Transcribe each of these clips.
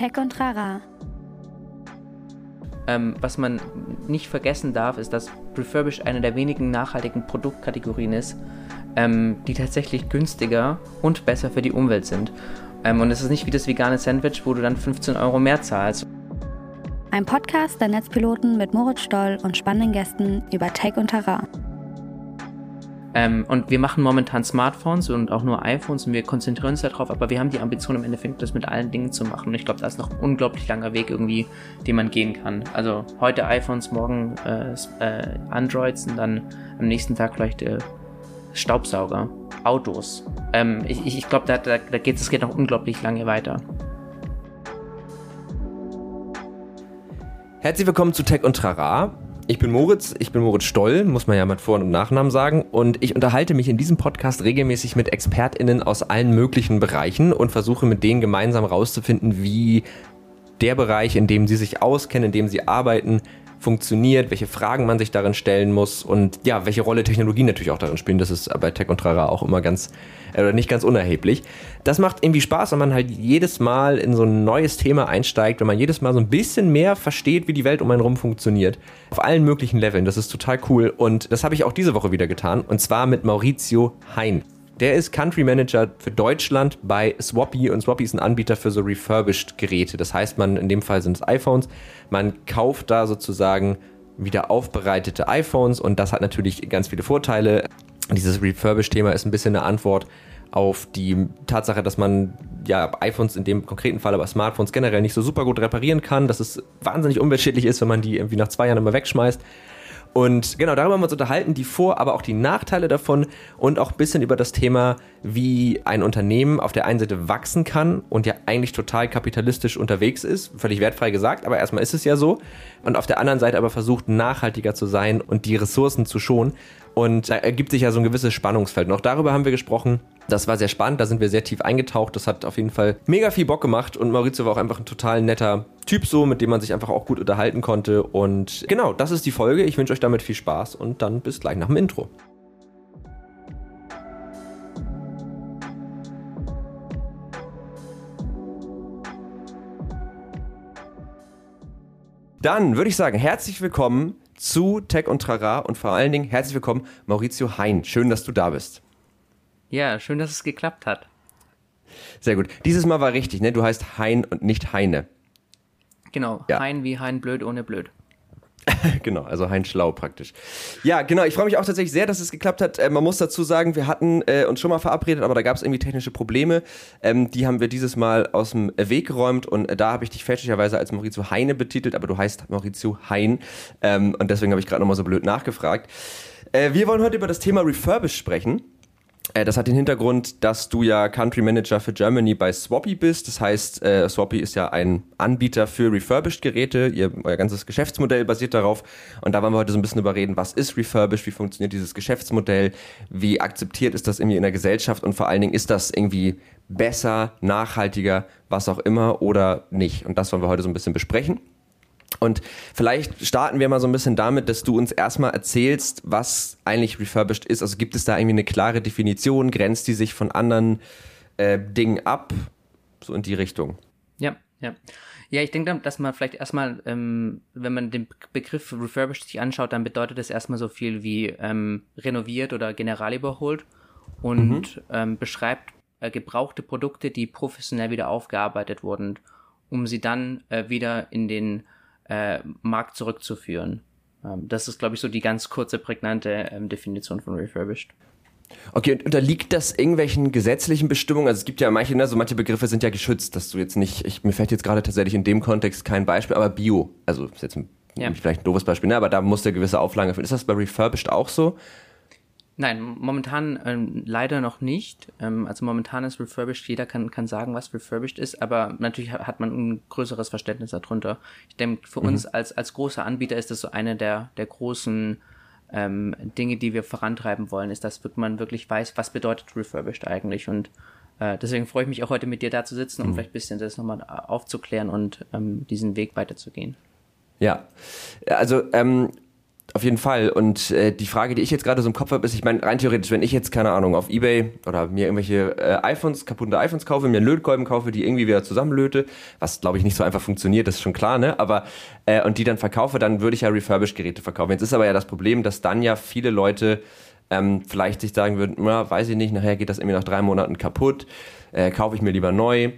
Tech und Trara. Ähm, was man nicht vergessen darf, ist, dass Refurbished eine der wenigen nachhaltigen Produktkategorien ist, ähm, die tatsächlich günstiger und besser für die Umwelt sind. Ähm, und es ist nicht wie das vegane Sandwich, wo du dann 15 Euro mehr zahlst. Ein Podcast der Netzpiloten mit Moritz Stoll und spannenden Gästen über Tech und Terrain. Ähm, und wir machen momentan Smartphones und auch nur iPhones und wir konzentrieren uns darauf, aber wir haben die Ambition im Endeffekt, das mit allen Dingen zu machen. Und ich glaube, da ist noch ein unglaublich langer Weg irgendwie, den man gehen kann. Also heute iPhones, morgen äh, äh, Androids und dann am nächsten Tag vielleicht äh, Staubsauger, Autos. Ähm, ich ich, glaube, da, da, da geht es geht noch unglaublich lange weiter. Herzlich willkommen zu Tech und Trara. Ich bin Moritz, ich bin Moritz Stoll, muss man ja mit Vor- und Nachnamen sagen. Und ich unterhalte mich in diesem Podcast regelmäßig mit ExpertInnen aus allen möglichen Bereichen und versuche mit denen gemeinsam rauszufinden, wie der Bereich, in dem sie sich auskennen, in dem sie arbeiten, funktioniert, welche Fragen man sich darin stellen muss und ja, welche Rolle Technologien natürlich auch darin spielen. Das ist bei Tech und Trara auch immer ganz, äh, oder nicht ganz unerheblich. Das macht irgendwie Spaß, wenn man halt jedes Mal in so ein neues Thema einsteigt, wenn man jedes Mal so ein bisschen mehr versteht, wie die Welt um einen rum funktioniert. Auf allen möglichen Leveln. Das ist total cool. Und das habe ich auch diese Woche wieder getan. Und zwar mit Maurizio Hein. Der ist Country Manager für Deutschland bei Swappy und Swappy ist ein Anbieter für so refurbished Geräte. Das heißt, man in dem Fall sind es iPhones. Man kauft da sozusagen wieder aufbereitete iPhones und das hat natürlich ganz viele Vorteile. Dieses Refurbished-Thema ist ein bisschen eine Antwort auf die Tatsache, dass man ja iPhones in dem konkreten Fall, aber Smartphones generell nicht so super gut reparieren kann, dass es wahnsinnig umweltschädlich ist, wenn man die irgendwie nach zwei Jahren immer wegschmeißt. Und genau, darüber haben wir uns unterhalten, die Vor-, aber auch die Nachteile davon und auch ein bisschen über das Thema, wie ein Unternehmen auf der einen Seite wachsen kann und ja eigentlich total kapitalistisch unterwegs ist, völlig wertfrei gesagt, aber erstmal ist es ja so. Und auf der anderen Seite aber versucht, nachhaltiger zu sein und die Ressourcen zu schonen. Und da ergibt sich ja so ein gewisses Spannungsfeld. Und auch darüber haben wir gesprochen. Das war sehr spannend, da sind wir sehr tief eingetaucht. Das hat auf jeden Fall mega viel Bock gemacht. Und Maurizio war auch einfach ein total netter Typ so, mit dem man sich einfach auch gut unterhalten konnte. Und genau, das ist die Folge. Ich wünsche euch damit viel Spaß und dann bis gleich nach dem Intro. Dann würde ich sagen, herzlich willkommen zu Tech und Trara und vor allen Dingen herzlich willkommen Maurizio Hein. Schön, dass du da bist. Ja, schön, dass es geklappt hat. Sehr gut. Dieses Mal war richtig, ne? Du heißt Hein und nicht Heine. Genau, ja. Hein wie Hein blöd ohne blöd. genau, also Heinz Schlau praktisch. Ja, genau, ich freue mich auch tatsächlich sehr, dass es geklappt hat. Äh, man muss dazu sagen, wir hatten äh, uns schon mal verabredet, aber da gab es irgendwie technische Probleme. Ähm, die haben wir dieses Mal aus dem Weg geräumt und äh, da habe ich dich fälschlicherweise als Maurizio Heine betitelt, aber du heißt Maurizio Hein ähm, und deswegen habe ich gerade nochmal so blöd nachgefragt. Äh, wir wollen heute über das Thema Refurbish sprechen. Äh, das hat den Hintergrund, dass du ja Country Manager für Germany bei Swappy bist. Das heißt, äh, Swappy ist ja ein Anbieter für refurbished Geräte. Ihr, euer ganzes Geschäftsmodell basiert darauf. Und da wollen wir heute so ein bisschen überreden, was ist refurbished, wie funktioniert dieses Geschäftsmodell, wie akzeptiert ist das irgendwie in der Gesellschaft und vor allen Dingen ist das irgendwie besser, nachhaltiger, was auch immer oder nicht. Und das wollen wir heute so ein bisschen besprechen. Und vielleicht starten wir mal so ein bisschen damit, dass du uns erstmal erzählst, was eigentlich refurbished ist. Also gibt es da irgendwie eine klare Definition? Grenzt die sich von anderen äh, Dingen ab? So in die Richtung. Ja, ja. Ja, ich denke, dass man vielleicht erstmal, ähm, wenn man den Begriff refurbished sich anschaut, dann bedeutet das erstmal so viel wie ähm, renoviert oder general überholt und mhm. ähm, beschreibt äh, gebrauchte Produkte, die professionell wieder aufgearbeitet wurden, um sie dann äh, wieder in den äh, Markt zurückzuführen. Ähm, das ist, glaube ich, so die ganz kurze, prägnante ähm, Definition von refurbished. Okay, und unterliegt das irgendwelchen gesetzlichen Bestimmungen? Also es gibt ja manche, ne, so manche Begriffe sind ja geschützt, dass du jetzt nicht, ich, mir fällt jetzt gerade tatsächlich in dem Kontext kein Beispiel, aber Bio, also ist jetzt ein, ja. vielleicht ein doofes Beispiel, ne, aber da muss der gewisse Auflagen erfüllen. Ist das bei Refurbished auch so? Nein, momentan ähm, leider noch nicht. Ähm, also momentan ist refurbished, jeder kann, kann sagen, was refurbished ist, aber natürlich hat man ein größeres Verständnis darunter. Ich denke, für mhm. uns als, als großer Anbieter ist das so eine der, der großen ähm, Dinge, die wir vorantreiben wollen, ist, dass man wirklich weiß, was bedeutet refurbished eigentlich. Und äh, deswegen freue ich mich auch heute mit dir da zu sitzen, um mhm. vielleicht ein bisschen das nochmal aufzuklären und ähm, diesen Weg weiterzugehen. Ja, also ähm, auf jeden Fall. Und äh, die Frage, die ich jetzt gerade so im Kopf habe, ist, ich meine, rein theoretisch, wenn ich jetzt, keine Ahnung, auf Ebay oder mir irgendwelche äh, iPhones, kaputte iPhones kaufe, mir einen Lötkolben kaufe, die irgendwie wieder zusammenlöte, was glaube ich nicht so einfach funktioniert, das ist schon klar, ne? Aber äh, und die dann verkaufe, dann würde ich ja Refurbished-Geräte verkaufen. Jetzt ist aber ja das Problem, dass dann ja viele Leute ähm, vielleicht sich sagen würden, na, weiß ich nicht, nachher geht das irgendwie nach drei Monaten kaputt, äh, kaufe ich mir lieber neu.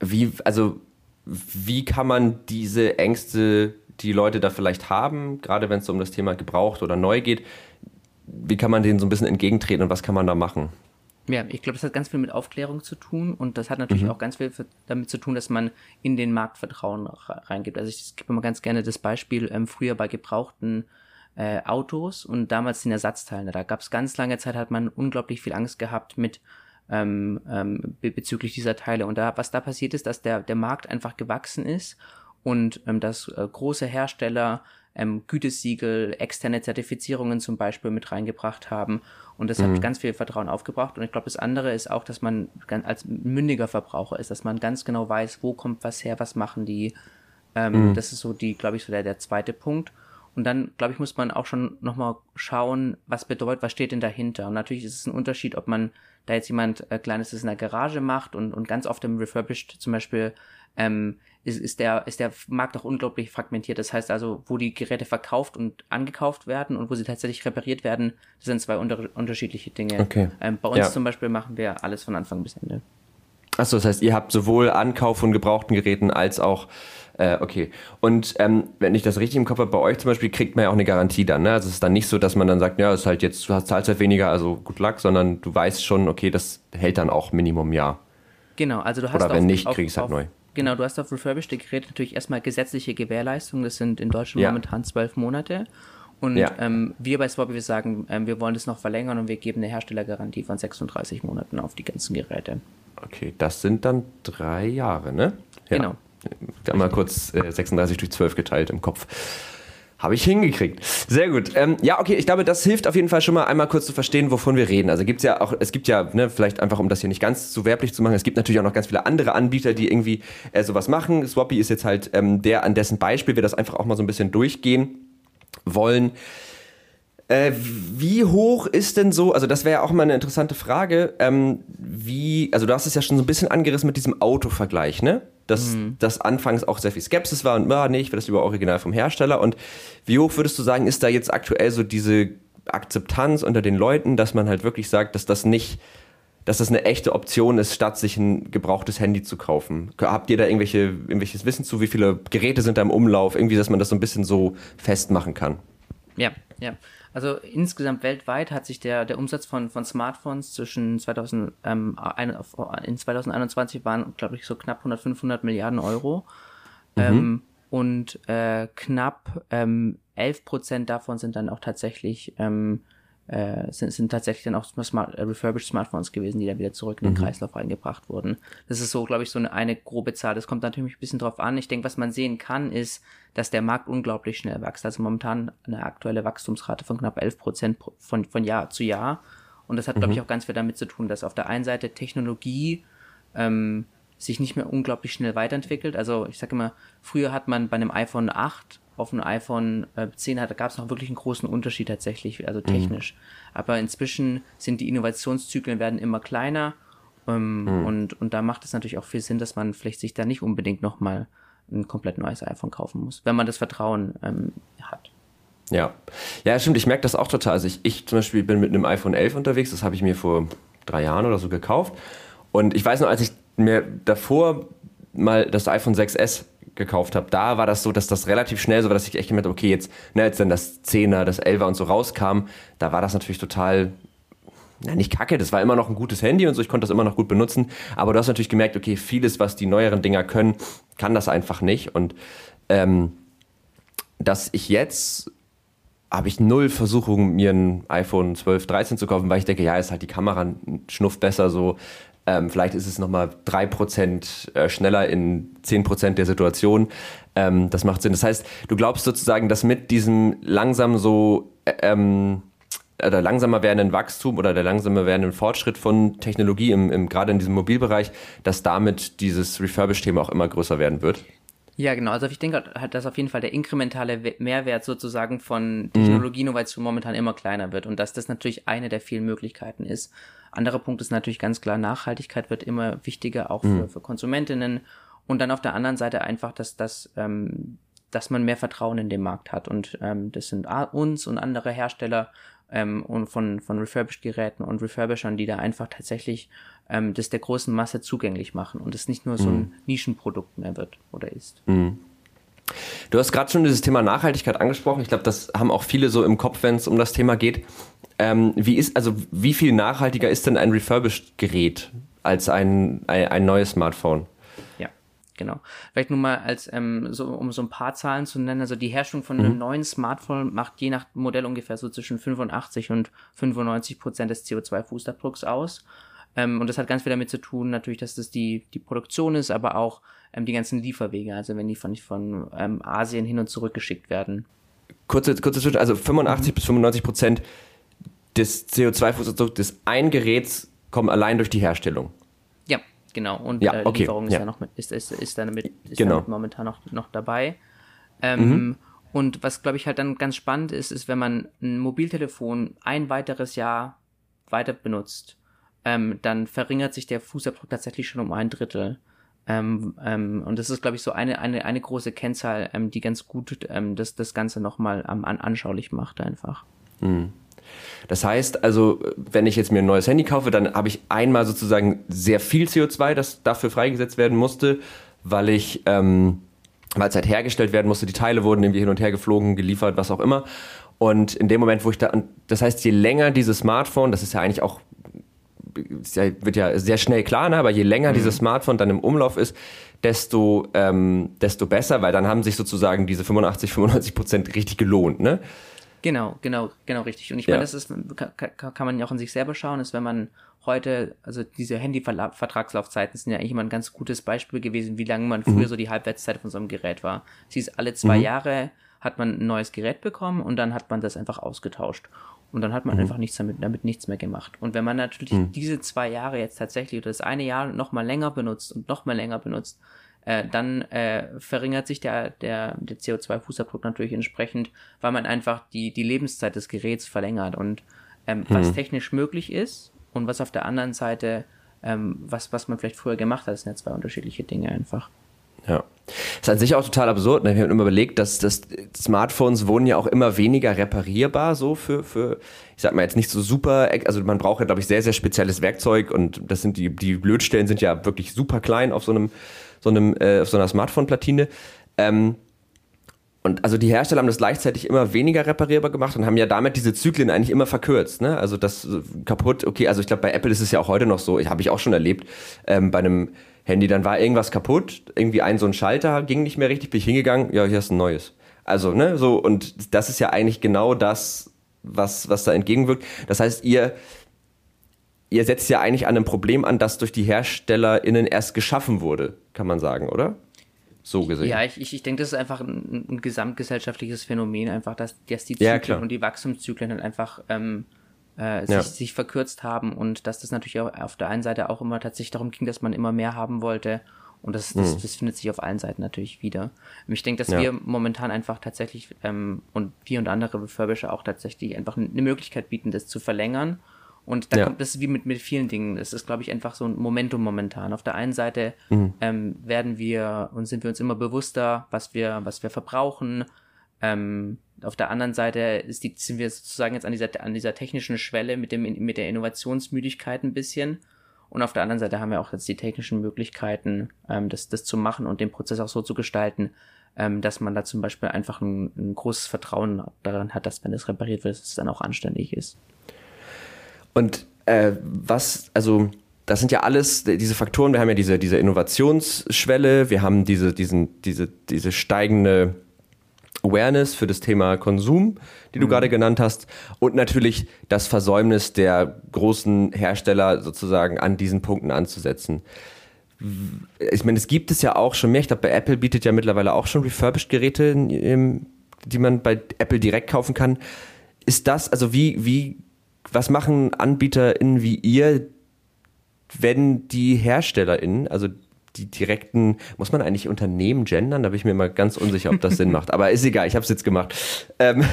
Wie, also wie kann man diese Ängste die Leute da vielleicht haben, gerade wenn es um das Thema gebraucht oder neu geht, wie kann man denen so ein bisschen entgegentreten und was kann man da machen? Ja, ich glaube, das hat ganz viel mit Aufklärung zu tun und das hat natürlich mhm. auch ganz viel damit zu tun, dass man in den Marktvertrauen reingibt. Also ich gebe immer ganz gerne das Beispiel ähm, früher bei gebrauchten äh, Autos und damals den Ersatzteilen. Da gab es ganz lange Zeit, hat man unglaublich viel Angst gehabt mit ähm, ähm, bezüglich dieser Teile. Und da, was da passiert ist, dass der, der Markt einfach gewachsen ist und ähm, dass äh, große Hersteller ähm, Gütesiegel, externe Zertifizierungen zum Beispiel mit reingebracht haben. Und das mhm. hat ganz viel Vertrauen aufgebracht. Und ich glaube, das andere ist auch, dass man als mündiger Verbraucher ist, dass man ganz genau weiß, wo kommt was her, was machen die. Ähm, mhm. Das ist so die, glaube ich, so der, der zweite Punkt. Und dann, glaube ich, muss man auch schon nochmal schauen, was bedeutet, was steht denn dahinter. Und natürlich ist es ein Unterschied, ob man da jetzt jemand äh, Kleines in der Garage macht und, und ganz oft im Refurbished zum Beispiel ähm, ist, ist, der, ist der Markt auch unglaublich fragmentiert. Das heißt also, wo die Geräte verkauft und angekauft werden und wo sie tatsächlich repariert werden, das sind zwei unter, unterschiedliche Dinge. Okay. Ähm, bei uns ja. zum Beispiel machen wir alles von Anfang bis Ende. Achso, das heißt, ihr habt sowohl Ankauf von gebrauchten Geräten als auch äh, okay. Und ähm, wenn ich das richtig im Kopf habe, bei euch zum Beispiel kriegt man ja auch eine Garantie dann. Ne? Also es ist dann nicht so, dass man dann sagt, ja, es ist halt jetzt, du hast zahlst halt weniger, also gut Luck, sondern du weißt schon, okay, das hält dann auch Minimum Jahr. Genau, also du hast Oder wenn auf, nicht, krieg ich es halt neu. Genau, du hast auf refurbished Geräte natürlich erstmal gesetzliche Gewährleistungen. Das sind in Deutschland ja. momentan zwölf Monate. Und ja. ähm, wir bei Swap, wir sagen, ähm, wir wollen das noch verlängern und wir geben eine Herstellergarantie von 36 Monaten auf die ganzen Geräte. Okay, das sind dann drei Jahre, ne? Ja. Genau. Da mal kurz äh, 36 durch 12 geteilt im Kopf. Habe ich hingekriegt. Sehr gut. Ähm, ja, okay, ich glaube, das hilft auf jeden Fall schon mal einmal kurz zu verstehen, wovon wir reden. Also gibt's ja auch, es gibt ja, ne, vielleicht einfach, um das hier nicht ganz zu werblich zu machen, es gibt natürlich auch noch ganz viele andere Anbieter, die irgendwie äh, sowas machen. Swappy ist jetzt halt ähm, der, an dessen Beispiel wir das einfach auch mal so ein bisschen durchgehen wollen. Äh, wie hoch ist denn so, also das wäre ja auch mal eine interessante Frage, ähm, wie, also du hast es ja schon so ein bisschen angerissen mit diesem Autovergleich, ne? Dass mhm. das anfangs auch sehr viel Skepsis war und, ah, nee, ich will das über Original vom Hersteller. Und wie hoch würdest du sagen, ist da jetzt aktuell so diese Akzeptanz unter den Leuten, dass man halt wirklich sagt, dass das nicht, dass das eine echte Option ist, statt sich ein gebrauchtes Handy zu kaufen? Habt ihr da irgendwelche, irgendwelches Wissen zu, wie viele Geräte sind da im Umlauf? Irgendwie, dass man das so ein bisschen so festmachen kann? Ja, ja. Also insgesamt weltweit hat sich der, der Umsatz von, von Smartphones zwischen 2000, ähm, in 2021 waren, glaube ich, so knapp 100, 500 Milliarden Euro. Mhm. Ähm, und äh, knapp ähm, 11 Prozent davon sind dann auch tatsächlich ähm, äh, sind, sind tatsächlich dann auch smart, äh, refurbished Smartphones gewesen, die dann wieder zurück in den mhm. Kreislauf reingebracht wurden. Das ist so, glaube ich, so eine, eine grobe Zahl. Das kommt natürlich ein bisschen drauf an. Ich denke, was man sehen kann, ist, dass der Markt unglaublich schnell wächst. Also momentan eine aktuelle Wachstumsrate von knapp 11 Prozent von, von Jahr zu Jahr. Und das hat, mhm. glaube ich, auch ganz viel damit zu tun, dass auf der einen Seite Technologie ähm, sich nicht mehr unglaublich schnell weiterentwickelt. Also ich sage immer, früher hat man bei einem iPhone 8 auf dem iPhone 10 äh, gab es noch wirklich einen großen Unterschied tatsächlich, also mhm. technisch. Mhm. Aber inzwischen sind die Innovationszyklen werden immer kleiner ähm, mhm. und, und da macht es natürlich auch viel Sinn, dass man vielleicht sich da nicht unbedingt nochmal ein komplett neues iPhone kaufen muss, wenn man das Vertrauen ähm, hat. Ja, ja, stimmt. Ich merke das auch total. Also ich, ich zum Beispiel bin mit einem iPhone 11 unterwegs. Das habe ich mir vor drei Jahren oder so gekauft. Und ich weiß noch, als ich mir davor mal das iPhone 6S gekauft habe, da war das so, dass das relativ schnell so war, dass ich echt gemerkt habe, okay, jetzt, ne, als dann das 10er, das 11er und so rauskam, da war das natürlich total, na, nicht kacke, das war immer noch ein gutes Handy und so, ich konnte das immer noch gut benutzen, aber du hast natürlich gemerkt, okay, vieles, was die neueren Dinger können, kann das einfach nicht und ähm, dass ich jetzt habe ich null Versuchung, mir ein iPhone 12, 13 zu kaufen, weil ich denke, ja, ist halt die Kamera Schnuff besser so. Ähm, vielleicht ist es nochmal 3% äh, schneller in 10% der Situation. Ähm, das macht Sinn. Das heißt, du glaubst sozusagen, dass mit diesem langsam so äh, ähm, oder langsamer werdenden Wachstum oder der langsamer werdenden Fortschritt von Technologie im, im gerade in diesem Mobilbereich, dass damit dieses Refurbish-Thema auch immer größer werden wird? Ja, genau. Also ich denke halt, dass auf jeden Fall der inkrementale Mehrwert sozusagen von mhm. Technologieinnovation momentan immer kleiner wird und dass das natürlich eine der vielen Möglichkeiten ist. Anderer Punkt ist natürlich ganz klar, Nachhaltigkeit wird immer wichtiger, auch für, mhm. für Konsumentinnen. Und dann auf der anderen Seite einfach, dass das, ähm, dass man mehr Vertrauen in den Markt hat. Und ähm, das sind uns und andere Hersteller ähm, und von, von Refurbished-Geräten und Refurbishern, die da einfach tatsächlich ähm, das der großen Masse zugänglich machen und es nicht nur so ein mhm. Nischenprodukt mehr wird oder ist. Mhm. Du hast gerade schon dieses Thema Nachhaltigkeit angesprochen. Ich glaube, das haben auch viele so im Kopf, wenn es um das Thema geht. Ähm, wie ist, also wie viel nachhaltiger ist denn ein Refurbished-Gerät als ein, ein, ein neues Smartphone? Genau. Vielleicht nur mal als, ähm, so, um so ein paar Zahlen zu nennen. Also die Herstellung von mhm. einem neuen Smartphone macht je nach Modell ungefähr so zwischen 85 und 95 Prozent des CO2-Fußabdrucks aus. Ähm, und das hat ganz viel damit zu tun, natürlich, dass das die, die Produktion ist, aber auch ähm, die ganzen Lieferwege, also wenn die von, von ähm, Asien hin und zurück geschickt werden. Kurze, kurze Zwischen, also 85 mhm. bis 95 Prozent des CO2-Fußabdrucks des einen Geräts kommen allein durch die Herstellung. Ja, genau. Und ja, äh, okay. Lieferung ist ja. ja noch mit, ist, ist, ist, damit, ist genau. damit momentan noch, noch dabei. Ähm, mhm. Und was, glaube ich, halt dann ganz spannend ist, ist, wenn man ein Mobiltelefon ein weiteres Jahr weiter benutzt, ähm, dann verringert sich der Fußabdruck tatsächlich schon um ein Drittel. Ähm, ähm, und das ist, glaube ich, so eine, eine, eine große Kennzahl, ähm, die ganz gut ähm, das, das Ganze nochmal ähm, an, anschaulich macht einfach. Mhm. Das heißt also, wenn ich jetzt mir ein neues Handy kaufe, dann habe ich einmal sozusagen sehr viel CO2, das dafür freigesetzt werden musste, weil ich, ähm, weil es halt hergestellt werden musste, die Teile wurden irgendwie hin und her geflogen, geliefert, was auch immer. Und in dem Moment, wo ich da, das heißt, je länger dieses Smartphone, das ist ja eigentlich auch wird ja sehr schnell klar, ne? aber je länger mhm. dieses Smartphone dann im Umlauf ist, desto, ähm, desto besser, weil dann haben sich sozusagen diese 85, 95 Prozent richtig gelohnt. Ne? Genau, genau, genau richtig. Und ich ja. meine, das ist, kann, kann man ja auch in sich selber schauen, ist, wenn man heute, also diese Handy-Vertragslaufzeiten sind ja eigentlich immer ein ganz gutes Beispiel gewesen, wie lange man früher mhm. so die Halbwertszeit von so einem Gerät war. Sie ist alle zwei mhm. Jahre hat man ein neues Gerät bekommen und dann hat man das einfach ausgetauscht. Und dann hat man mhm. einfach nichts damit, damit nichts mehr gemacht. Und wenn man natürlich mhm. diese zwei Jahre jetzt tatsächlich oder das eine Jahr noch mal länger benutzt und noch mal länger benutzt, äh, dann äh, verringert sich der, der, der CO2-Fußabdruck natürlich entsprechend, weil man einfach die, die Lebenszeit des Geräts verlängert. Und ähm, mhm. was technisch möglich ist und was auf der anderen Seite, ähm, was, was man vielleicht früher gemacht hat, sind ja zwei unterschiedliche Dinge einfach. Ja. Das ist an sich auch total absurd. Ne? Wir haben immer überlegt, dass, dass Smartphones wurden ja auch immer weniger reparierbar, so für, für, ich sag mal jetzt nicht so super, also man braucht ja, glaube ich, sehr, sehr spezielles Werkzeug und das sind die, die Blödstellen sind ja wirklich super klein auf so einem, so einem, äh, auf so einer Smartphone-Platine. Ähm, und also die Hersteller haben das gleichzeitig immer weniger reparierbar gemacht und haben ja damit diese Zyklen eigentlich immer verkürzt. Ne? Also das kaputt, okay, also ich glaube, bei Apple ist es ja auch heute noch so, habe ich auch schon erlebt, ähm, bei einem Handy, dann war irgendwas kaputt, irgendwie ein so ein Schalter ging nicht mehr richtig, bin ich hingegangen, ja, hier ist ein neues. Also, ne, so, und das ist ja eigentlich genau das, was, was da entgegenwirkt. Das heißt, ihr, ihr setzt ja eigentlich an einem Problem an, das durch die HerstellerInnen erst geschaffen wurde, kann man sagen, oder? So gesehen. Ja, ich, ich, ich denke, das ist einfach ein, ein gesamtgesellschaftliches Phänomen, einfach, dass, dass die Zyklen ja, und die Wachstumszyklen halt einfach ähm, äh, sich, ja. sich verkürzt haben und dass das natürlich auch auf der einen Seite auch immer tatsächlich darum ging, dass man immer mehr haben wollte. Und das, das, mhm. das findet sich auf allen Seiten natürlich wieder. Und ich denke, dass ja. wir momentan einfach tatsächlich ähm, und wir und andere Refurbisher auch tatsächlich einfach eine Möglichkeit bieten, das zu verlängern. Und da ja. kommt das ist wie mit, mit vielen Dingen. Das ist, glaube ich, einfach so ein Momentum momentan. Auf der einen Seite mhm. ähm, werden wir und sind wir uns immer bewusster, was wir, was wir verbrauchen, ähm, auf der anderen Seite ist die, sind wir sozusagen jetzt an dieser, an dieser technischen Schwelle mit, dem, mit der Innovationsmüdigkeit ein bisschen. Und auf der anderen Seite haben wir auch jetzt die technischen Möglichkeiten, ähm, das, das zu machen und den Prozess auch so zu gestalten, ähm, dass man da zum Beispiel einfach ein, ein großes Vertrauen daran hat, dass wenn es repariert wird, dass es dann auch anständig ist. Und äh, was, also das sind ja alles diese Faktoren, wir haben ja diese, diese Innovationsschwelle, wir haben diese, diesen, diese, diese steigende Awareness für das Thema Konsum, die du mhm. gerade genannt hast, und natürlich das Versäumnis der großen Hersteller sozusagen an diesen Punkten anzusetzen. Ich meine, es gibt es ja auch schon mehr. Ich glaube, bei Apple bietet ja mittlerweile auch schon Refurbished-Geräte, die man bei Apple direkt kaufen kann. Ist das, also wie, wie, was machen AnbieterInnen wie ihr, wenn die HerstellerInnen, also die direkten, muss man eigentlich Unternehmen gendern? Da bin ich mir immer ganz unsicher, ob das Sinn macht. Aber ist egal, ich habe es jetzt gemacht. Ähm,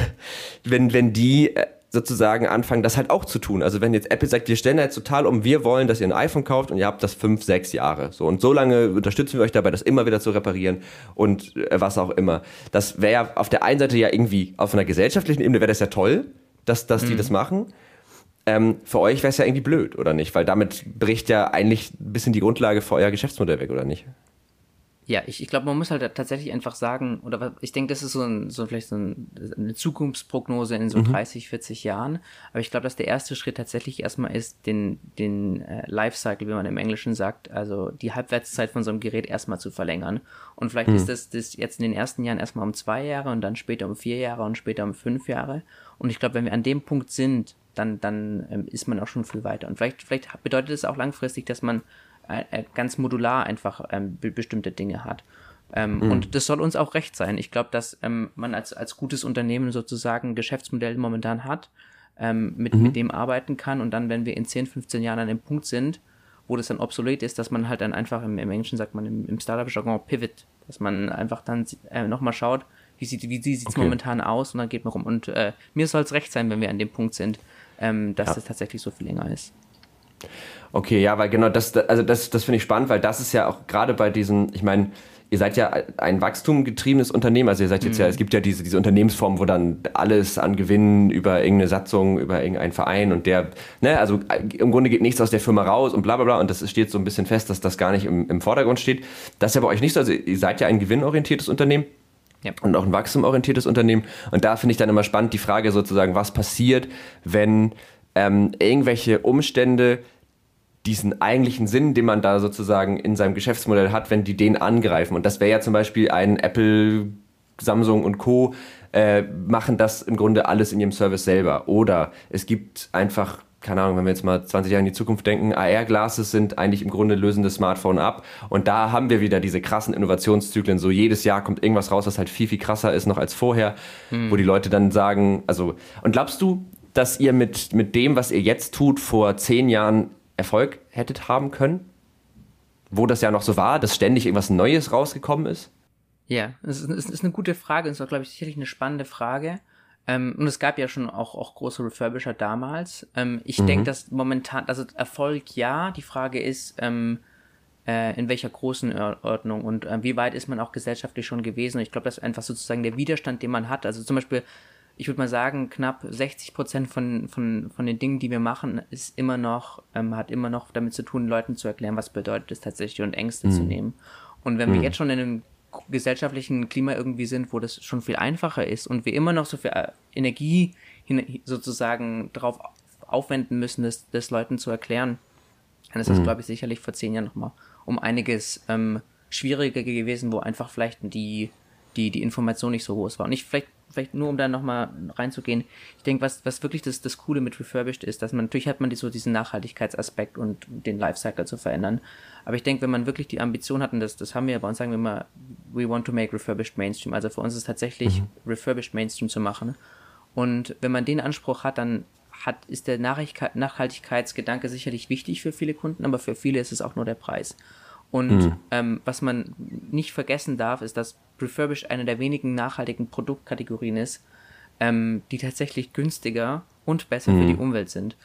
wenn, wenn die äh, sozusagen anfangen, das halt auch zu tun. Also wenn jetzt Apple sagt, wir stellen jetzt total um, wir wollen, dass ihr ein iPhone kauft und ihr habt das fünf, sechs Jahre. So und so lange unterstützen wir euch dabei, das immer wieder zu reparieren und äh, was auch immer. Das wäre ja auf der einen Seite ja irgendwie auf einer gesellschaftlichen Ebene wäre das ja toll, dass, dass mhm. die das machen. Ähm, für euch wäre es ja irgendwie blöd, oder nicht? Weil damit bricht ja eigentlich ein bisschen die Grundlage für euer Geschäftsmodell weg, oder nicht? Ja, ich, ich glaube, man muss halt tatsächlich einfach sagen, oder ich denke, das ist so, ein, so vielleicht so ein, eine Zukunftsprognose in so mhm. 30, 40 Jahren. Aber ich glaube, dass der erste Schritt tatsächlich erstmal ist, den, den äh, Lifecycle, wie man im Englischen sagt, also die Halbwertszeit von so einem Gerät erstmal zu verlängern. Und vielleicht mhm. ist das, das jetzt in den ersten Jahren erstmal um zwei Jahre und dann später um vier Jahre und später um fünf Jahre. Und ich glaube, wenn wir an dem Punkt sind, dann, dann ähm, ist man auch schon viel weiter. Und vielleicht, vielleicht bedeutet es auch langfristig, dass man äh, äh, ganz modular einfach ähm, bestimmte Dinge hat. Ähm, mhm. Und das soll uns auch recht sein. Ich glaube, dass ähm, man als, als gutes Unternehmen sozusagen ein Geschäftsmodell momentan hat, ähm, mit, mhm. mit dem arbeiten kann und dann, wenn wir in 10, 15 Jahren an dem Punkt sind, wo das dann obsolet ist, dass man halt dann einfach im, im Englischen sagt man im, im Startup-Jargon Pivot, dass man einfach dann äh, nochmal schaut, wie sieht wie sieht's okay. momentan aus und dann geht man rum. Und äh, mir soll es recht sein, wenn wir an dem Punkt sind, ähm, dass es ja. tatsächlich so viel länger ist. Okay, ja, weil genau das, also das, das finde ich spannend, weil das ist ja auch gerade bei diesen, ich meine, ihr seid ja ein wachstumgetriebenes Unternehmen, also ihr seid jetzt mhm. ja, es gibt ja diese, diese Unternehmensform, wo dann alles an Gewinnen über irgendeine Satzung, über irgendeinen Verein und der, ne, also im Grunde geht nichts aus der Firma raus und bla bla bla und das steht so ein bisschen fest, dass das gar nicht im, im Vordergrund steht. Das ist ja bei euch nicht so, also ihr seid ja ein gewinnorientiertes Unternehmen. Ja. Und auch ein wachstumorientiertes Unternehmen. Und da finde ich dann immer spannend die Frage sozusagen, was passiert, wenn ähm, irgendwelche Umstände diesen eigentlichen Sinn, den man da sozusagen in seinem Geschäftsmodell hat, wenn die den angreifen. Und das wäre ja zum Beispiel ein Apple, Samsung und Co. Äh, machen das im Grunde alles in ihrem Service selber. Oder es gibt einfach keine Ahnung, wenn wir jetzt mal 20 Jahre in die Zukunft denken, AR-Glasses sind eigentlich im Grunde lösen das Smartphone ab. Und da haben wir wieder diese krassen Innovationszyklen. So jedes Jahr kommt irgendwas raus, was halt viel, viel krasser ist noch als vorher, hm. wo die Leute dann sagen, also, und glaubst du, dass ihr mit, mit dem, was ihr jetzt tut, vor zehn Jahren Erfolg hättet haben können? Wo das ja noch so war, dass ständig irgendwas Neues rausgekommen ist? Ja, es ist, ist eine gute Frage. Es war, glaube ich, sicherlich eine spannende Frage. Ähm, und es gab ja schon auch, auch große Refurbisher damals. Ähm, ich mhm. denke, dass momentan, also Erfolg ja, die Frage ist, ähm, äh, in welcher großen Ordnung und äh, wie weit ist man auch gesellschaftlich schon gewesen. Und ich glaube, das ist einfach sozusagen der Widerstand, den man hat. Also zum Beispiel ich würde mal sagen, knapp 60 Prozent von, von, von den Dingen, die wir machen, ist immer noch, ähm, hat immer noch damit zu tun, Leuten zu erklären, was bedeutet es tatsächlich und Ängste mhm. zu nehmen. Und wenn mhm. wir jetzt schon in einem gesellschaftlichen Klima irgendwie sind, wo das schon viel einfacher ist und wir immer noch so viel äh, Energie sozusagen darauf aufwenden müssen, das, das Leuten zu erklären, dann ist das, mhm. glaube ich, sicherlich vor zehn Jahren nochmal um einiges ähm, schwieriger gewesen, wo einfach vielleicht die, die, die Information nicht so groß war. Und ich vielleicht vielleicht nur um da nochmal reinzugehen, ich denke, was, was wirklich das, das Coole mit Refurbished ist, dass man, natürlich hat man die, so diesen Nachhaltigkeitsaspekt und den Lifecycle zu verändern. Aber ich denke, wenn man wirklich die Ambition hat, und das, das haben wir bei uns, sagen wir immer, we want to make Refurbished Mainstream. Also für uns ist tatsächlich mhm. Refurbished Mainstream zu machen. Und wenn man den Anspruch hat, dann hat, ist der Nachhaltigkeitsgedanke sicherlich wichtig für viele Kunden, aber für viele ist es auch nur der Preis. Und mhm. ähm, was man nicht vergessen darf, ist, dass Refurbished eine der wenigen nachhaltigen Produktkategorien ist, ähm, die tatsächlich günstiger und besser mhm. für die mhm. Umwelt sind.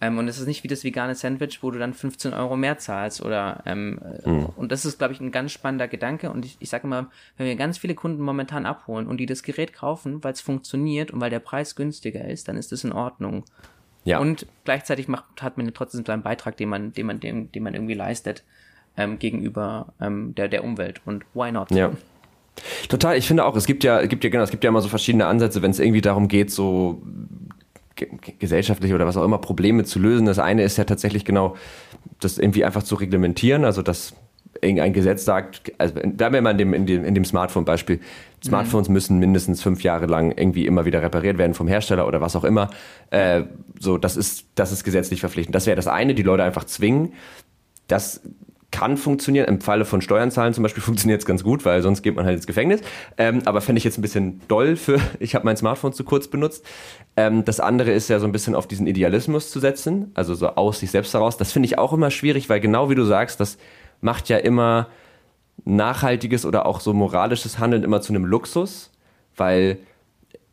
Ähm, und es ist nicht wie das vegane Sandwich, wo du dann 15 Euro mehr zahlst oder ähm, mhm. und das ist, glaube ich, ein ganz spannender Gedanke. Und ich, ich sage immer, wenn wir ganz viele Kunden momentan abholen und die das Gerät kaufen, weil es funktioniert und weil der Preis günstiger ist, dann ist das in Ordnung. Ja. Und gleichzeitig macht, hat man trotzdem seinen Beitrag, den man, den man, den, den man irgendwie leistet ähm, gegenüber ähm, der, der Umwelt. Und why not? Ja. Total, ich finde auch, es gibt ja, gibt ja, genau, es gibt ja immer so verschiedene Ansätze, wenn es irgendwie darum geht, so gesellschaftliche oder was auch immer Probleme zu lösen. Das eine ist ja tatsächlich genau, das irgendwie einfach zu reglementieren, also dass irgendein Gesetz sagt, also bleiben wir mal in dem, in dem, in dem Smartphone-Beispiel. Smartphones mhm. müssen mindestens fünf Jahre lang irgendwie immer wieder repariert werden vom Hersteller oder was auch immer. Äh, so, das ist, das ist gesetzlich verpflichtend. Das wäre das eine, die Leute einfach zwingen. Das kann funktionieren. Im Falle von Steuern zum Beispiel funktioniert es ganz gut, weil sonst geht man halt ins Gefängnis. Ähm, aber fände ich jetzt ein bisschen doll für, ich habe mein Smartphone zu kurz benutzt. Ähm, das andere ist ja so ein bisschen auf diesen Idealismus zu setzen, also so aus sich selbst heraus. Das finde ich auch immer schwierig, weil genau wie du sagst, das macht ja immer nachhaltiges oder auch so moralisches Handeln immer zu einem Luxus, weil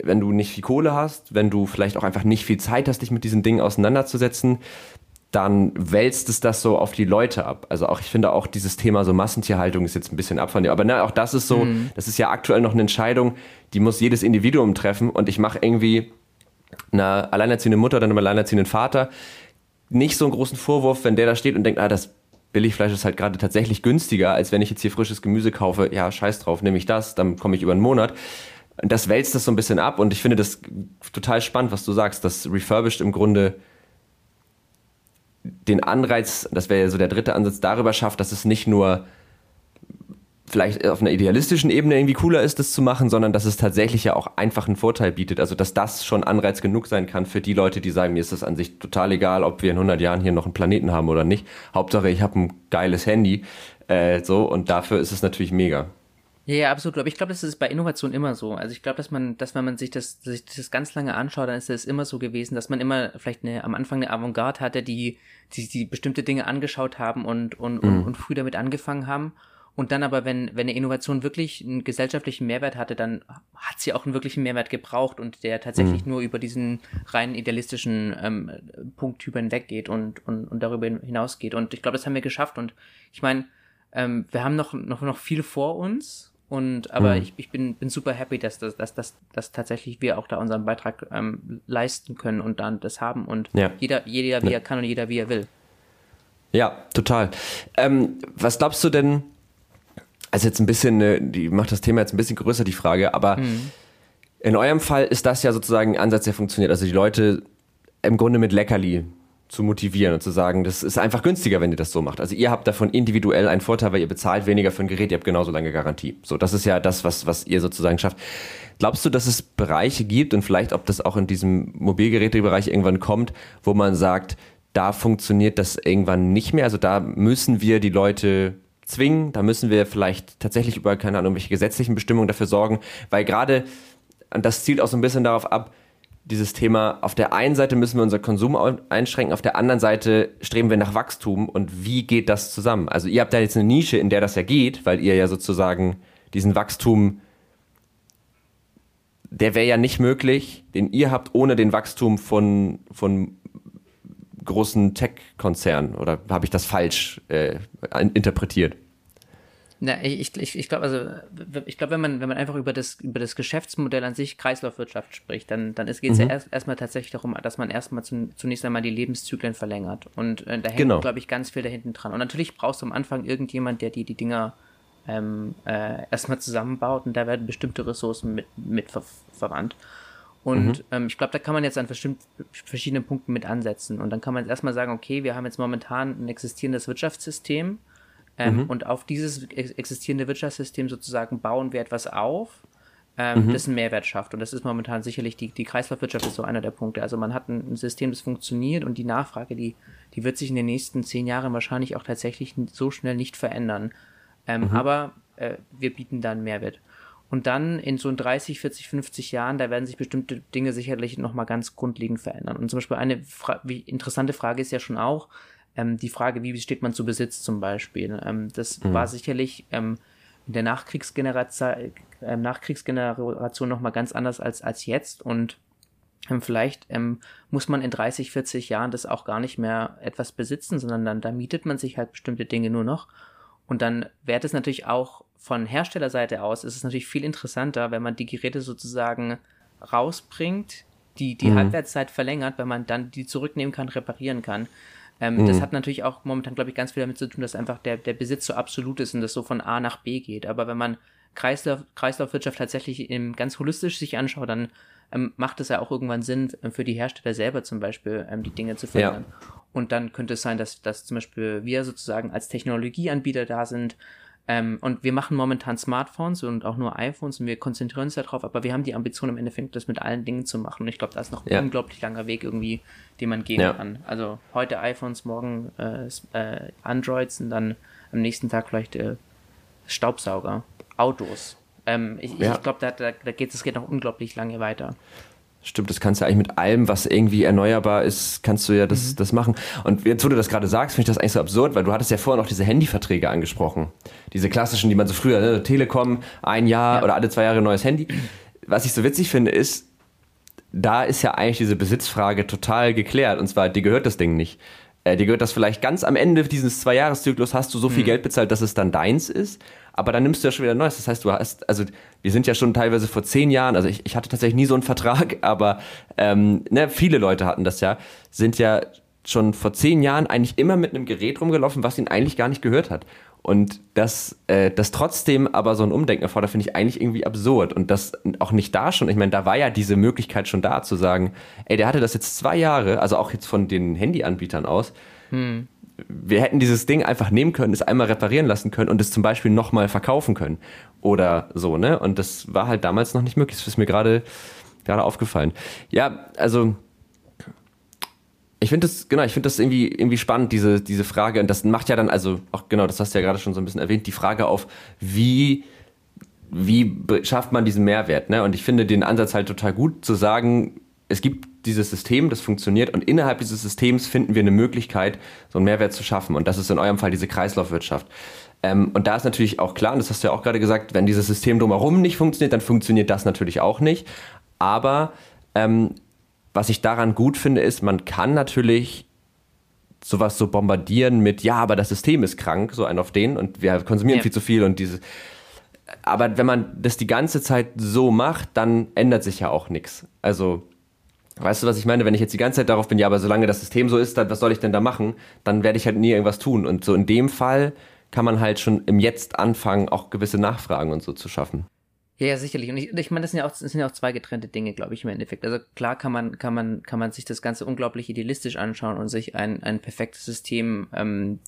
wenn du nicht viel Kohle hast, wenn du vielleicht auch einfach nicht viel Zeit hast, dich mit diesen Dingen auseinanderzusetzen, dann wälzt es das so auf die Leute ab. Also auch, ich finde auch dieses Thema so Massentierhaltung ist jetzt ein bisschen ab von dir. Aber ne, auch das ist so, mhm. das ist ja aktuell noch eine Entscheidung, die muss jedes Individuum treffen und ich mache irgendwie einer alleinerziehenden Mutter oder einem alleinerziehenden Vater nicht so einen großen Vorwurf, wenn der da steht und denkt, ah, das Billigfleisch ist halt gerade tatsächlich günstiger, als wenn ich jetzt hier frisches Gemüse kaufe. Ja, scheiß drauf, nehme ich das, dann komme ich über einen Monat. Das wälzt das so ein bisschen ab und ich finde das total spannend, was du sagst, dass Refurbished im Grunde den Anreiz, das wäre ja so der dritte Ansatz, darüber schafft, dass es nicht nur vielleicht auf einer idealistischen Ebene irgendwie cooler ist, das zu machen, sondern dass es tatsächlich ja auch einfach einen Vorteil bietet. Also dass das schon Anreiz genug sein kann für die Leute, die sagen, mir ist das an sich total egal, ob wir in 100 Jahren hier noch einen Planeten haben oder nicht. Hauptsache, ich habe ein geiles Handy. Äh, so und dafür ist es natürlich mega. Ja, ja, absolut. Aber ich glaube, das ist bei Innovation immer so. Also ich glaube, dass man, dass wenn man sich das, sich das ganz lange anschaut, dann ist es immer so gewesen, dass man immer vielleicht eine, am Anfang eine Avantgarde hatte, die, die, die bestimmte Dinge angeschaut haben und, und, mhm. und, und früh damit angefangen haben. Und dann aber, wenn, wenn eine Innovation wirklich einen gesellschaftlichen Mehrwert hatte, dann hat sie auch einen wirklichen Mehrwert gebraucht und der tatsächlich mhm. nur über diesen rein idealistischen ähm, Punkt hinweggeht und, und, und darüber hinausgeht. Und ich glaube, das haben wir geschafft. Und ich meine, ähm, wir haben noch, noch, noch viel vor uns und aber mhm. ich, ich bin, bin super happy, dass, dass, dass, dass, dass tatsächlich wir auch da unseren Beitrag ähm, leisten können und dann das haben und ja. jeder, jeder wie ja. er kann und jeder wie er will. Ja, total. Ähm, was glaubst du denn, also jetzt ein bisschen, die macht das Thema jetzt ein bisschen größer, die Frage, aber mhm. in eurem Fall ist das ja sozusagen ein Ansatz, der funktioniert. Also die Leute im Grunde mit Leckerli zu motivieren und zu sagen, das ist einfach günstiger, wenn ihr das so macht. Also ihr habt davon individuell einen Vorteil, weil ihr bezahlt weniger für ein Gerät, ihr habt genauso lange Garantie. So, das ist ja das, was, was ihr sozusagen schafft. Glaubst du, dass es Bereiche gibt und vielleicht, ob das auch in diesem Mobilgerätebereich irgendwann kommt, wo man sagt, da funktioniert das irgendwann nicht mehr? Also da müssen wir die Leute zwingen, da müssen wir vielleicht tatsächlich über, keine Ahnung, welche gesetzlichen Bestimmungen dafür sorgen, weil gerade, das zielt auch so ein bisschen darauf ab, dieses Thema, auf der einen Seite müssen wir unser Konsum einschränken, auf der anderen Seite streben wir nach Wachstum und wie geht das zusammen? Also ihr habt da jetzt eine Nische, in der das ja geht, weil ihr ja sozusagen diesen Wachstum, der wäre ja nicht möglich, den ihr habt, ohne den Wachstum von, von großen Tech-Konzernen. Oder habe ich das falsch äh, interpretiert? Na, ich, ich, ich glaube, also ich glaube, wenn man, wenn man einfach über das, über das Geschäftsmodell an sich Kreislaufwirtschaft spricht, dann, dann geht es mhm. ja erst, erstmal tatsächlich darum, dass man erstmal zum, zunächst einmal die Lebenszyklen verlängert. Und äh, da hängt, genau. glaube ich, ganz viel da hinten dran. Und natürlich brauchst du am Anfang irgendjemand, der die, die Dinger ähm, äh, erstmal zusammenbaut und da werden bestimmte Ressourcen mit, mit ver verwandt. Und mhm. ähm, ich glaube, da kann man jetzt an verschiedenen Punkten mit ansetzen. Und dann kann man jetzt erstmal sagen, okay, wir haben jetzt momentan ein existierendes Wirtschaftssystem ähm, mhm. Und auf dieses existierende Wirtschaftssystem sozusagen bauen wir etwas auf, ähm, mhm. das einen Mehrwert schafft. Und das ist momentan sicherlich die, die Kreislaufwirtschaft ist so einer der Punkte. Also man hat ein, ein System, das funktioniert und die Nachfrage, die, die wird sich in den nächsten zehn Jahren wahrscheinlich auch tatsächlich so schnell nicht verändern. Ähm, mhm. Aber äh, wir bieten da einen Mehrwert. Und dann in so 30, 40, 50 Jahren, da werden sich bestimmte Dinge sicherlich nochmal ganz grundlegend verändern. Und zum Beispiel eine Fra interessante Frage ist ja schon auch, ähm, die Frage, wie steht man zu Besitz zum Beispiel. Ähm, das mhm. war sicherlich ähm, in der Nachkriegsgeneration, äh, Nachkriegsgeneration nochmal ganz anders als, als jetzt und ähm, vielleicht ähm, muss man in 30, 40 Jahren das auch gar nicht mehr etwas besitzen, sondern dann da mietet man sich halt bestimmte Dinge nur noch. Und dann wäre es natürlich auch von Herstellerseite aus, ist es natürlich viel interessanter, wenn man die Geräte sozusagen rausbringt, die die mhm. Halbwertszeit verlängert, wenn man dann die zurücknehmen kann, reparieren kann. Ähm, mhm. Das hat natürlich auch momentan, glaube ich, ganz viel damit zu tun, dass einfach der, der Besitz so absolut ist und das so von A nach B geht. Aber wenn man Kreislauf, Kreislaufwirtschaft tatsächlich im, ganz holistisch sich anschaut, dann ähm, macht es ja auch irgendwann Sinn, äh, für die Hersteller selber zum Beispiel ähm, die Dinge zu verändern. Ja. Und dann könnte es sein, dass, dass zum Beispiel wir sozusagen als Technologieanbieter da sind, ähm, und wir machen momentan Smartphones und auch nur iPhones und wir konzentrieren uns darauf, aber wir haben die Ambition im Endeffekt, das mit allen Dingen zu machen. Und ich glaube, da ist noch ein ja. unglaublich langer Weg irgendwie, den man gehen ja. kann. Also heute iPhones, morgen äh, äh, Androids und dann am nächsten Tag vielleicht äh, Staubsauger, Autos. Ähm, ich, ja. ich glaube, da, da, da geht es geht noch unglaublich lange weiter. Stimmt, das kannst du eigentlich mit allem, was irgendwie erneuerbar ist, kannst du ja das, mhm. das machen. Und jetzt, wo du das gerade sagst, finde ich das eigentlich so absurd, weil du hattest ja vorher noch diese Handyverträge angesprochen. Diese klassischen, die man so früher, ne? Telekom, ein Jahr ja. oder alle zwei Jahre neues Handy. Was ich so witzig finde, ist, da ist ja eigentlich diese Besitzfrage total geklärt. Und zwar, dir gehört das Ding nicht. Äh, dir gehört das vielleicht ganz am Ende dieses Zwei-Jahres-Zyklus, hast du so viel mhm. Geld bezahlt, dass es dann deins ist aber dann nimmst du ja schon wieder Neues. Das heißt, du hast, also wir sind ja schon teilweise vor zehn Jahren, also ich, ich hatte tatsächlich nie so einen Vertrag, aber ähm, ne, viele Leute hatten das ja, sind ja schon vor zehn Jahren eigentlich immer mit einem Gerät rumgelaufen, was ihnen eigentlich gar nicht gehört hat. Und das, äh, das trotzdem aber so ein Umdenken erfordert, finde ich eigentlich irgendwie absurd. Und das auch nicht da schon, ich meine, da war ja diese Möglichkeit schon da zu sagen, ey, der hatte das jetzt zwei Jahre, also auch jetzt von den Handyanbietern aus, hm wir hätten dieses Ding einfach nehmen können, es einmal reparieren lassen können und es zum Beispiel nochmal verkaufen können. Oder so, ne? Und das war halt damals noch nicht möglich. Das ist mir gerade gerade aufgefallen. Ja, also ich finde das, genau, ich finde das irgendwie, irgendwie spannend, diese, diese Frage. Und das macht ja dann, also auch genau, das hast du ja gerade schon so ein bisschen erwähnt, die Frage auf, wie, wie schafft man diesen Mehrwert, ne? Und ich finde den Ansatz halt total gut zu sagen, es gibt dieses System, das funktioniert und innerhalb dieses Systems finden wir eine Möglichkeit, so einen Mehrwert zu schaffen. Und das ist in eurem Fall diese Kreislaufwirtschaft. Ähm, und da ist natürlich auch klar, und das hast du ja auch gerade gesagt, wenn dieses System drumherum nicht funktioniert, dann funktioniert das natürlich auch nicht. Aber ähm, was ich daran gut finde, ist, man kann natürlich sowas so bombardieren mit, ja, aber das System ist krank, so ein auf den und wir konsumieren ja. viel zu viel und diese. Aber wenn man das die ganze Zeit so macht, dann ändert sich ja auch nichts. Also Weißt du, was ich meine? Wenn ich jetzt die ganze Zeit darauf bin, ja, aber solange das System so ist, dann, was soll ich denn da machen? Dann werde ich halt nie irgendwas tun. Und so in dem Fall kann man halt schon im Jetzt anfangen, auch gewisse Nachfragen und so zu schaffen. Ja, ja, sicherlich. Und ich, ich meine, das sind ja auch, das sind ja auch zwei getrennte Dinge, glaube ich, im Endeffekt. Also klar kann man, kann man, kann man sich das Ganze unglaublich idealistisch anschauen und sich ein, ein perfektes System, ähm,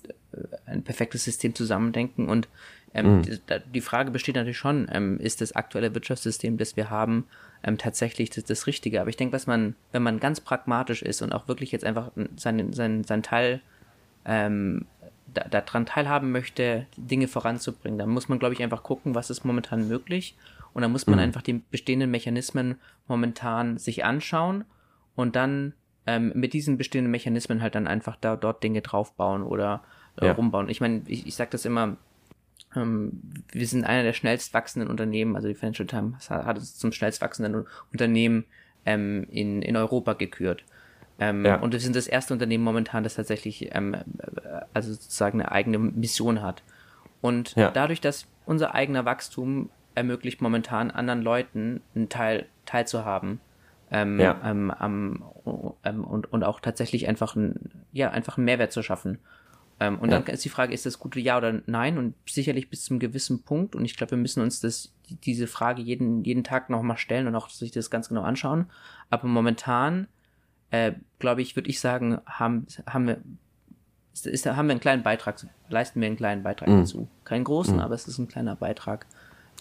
ein perfektes System zusammendenken. Und ähm, mhm. die, die, Frage besteht natürlich schon, ähm, ist das aktuelle Wirtschaftssystem, das wir haben, ähm, tatsächlich das, das Richtige. Aber ich denke, was man, wenn man ganz pragmatisch ist und auch wirklich jetzt einfach seinen, seinen, seinen Teil ähm, da, daran teilhaben möchte, Dinge voranzubringen, dann muss man, glaube ich, einfach gucken, was ist momentan möglich. Und dann muss man mhm. einfach die bestehenden Mechanismen momentan sich anschauen und dann ähm, mit diesen bestehenden Mechanismen halt dann einfach da dort Dinge draufbauen oder äh, ja. rumbauen. Ich meine, ich, ich sage das immer, wir sind einer der schnellst wachsenden Unternehmen, also die Financial Times hat es zum schnellst wachsenden Unternehmen ähm, in, in Europa gekürt. Ähm, ja. Und wir sind das erste Unternehmen momentan, das tatsächlich ähm, äh, also sozusagen eine eigene Mission hat. Und ja. dadurch, dass unser eigener Wachstum ermöglicht momentan anderen Leuten einen Teil teilzuhaben ähm, ja. ähm, ähm, und, und auch tatsächlich einfach, ein, ja, einfach einen Mehrwert zu schaffen. Ähm, und ja. dann ist die Frage, ist das gute Ja oder Nein? Und sicherlich bis zum gewissen Punkt. Und ich glaube, wir müssen uns das, diese Frage jeden, jeden Tag nochmal stellen und auch sich das ganz genau anschauen. Aber momentan, äh, glaube ich, würde ich sagen, haben, haben wir, ist, ist, haben wir einen kleinen Beitrag, leisten wir einen kleinen Beitrag mhm. dazu. Keinen großen, mhm. aber es ist ein kleiner Beitrag.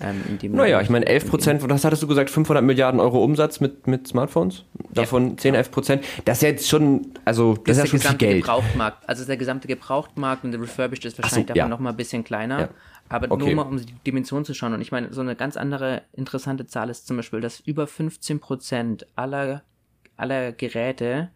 Ähm, naja, ich meine 11 Prozent, was hattest du gesagt, 500 Milliarden Euro Umsatz mit, mit Smartphones? Davon ja, 10, 11 Prozent. Das ist jetzt schon, also das, das ist ja schon viel Geld. Gebrauchtmarkt. Also der gesamte Gebrauchtmarkt und der Refurbished ist wahrscheinlich so, davon ja. noch mal ein bisschen kleiner. Ja. Aber okay. nur mal, um die Dimension zu schauen. Und ich meine, so eine ganz andere interessante Zahl ist zum Beispiel, dass über 15 Prozent aller, aller Geräte,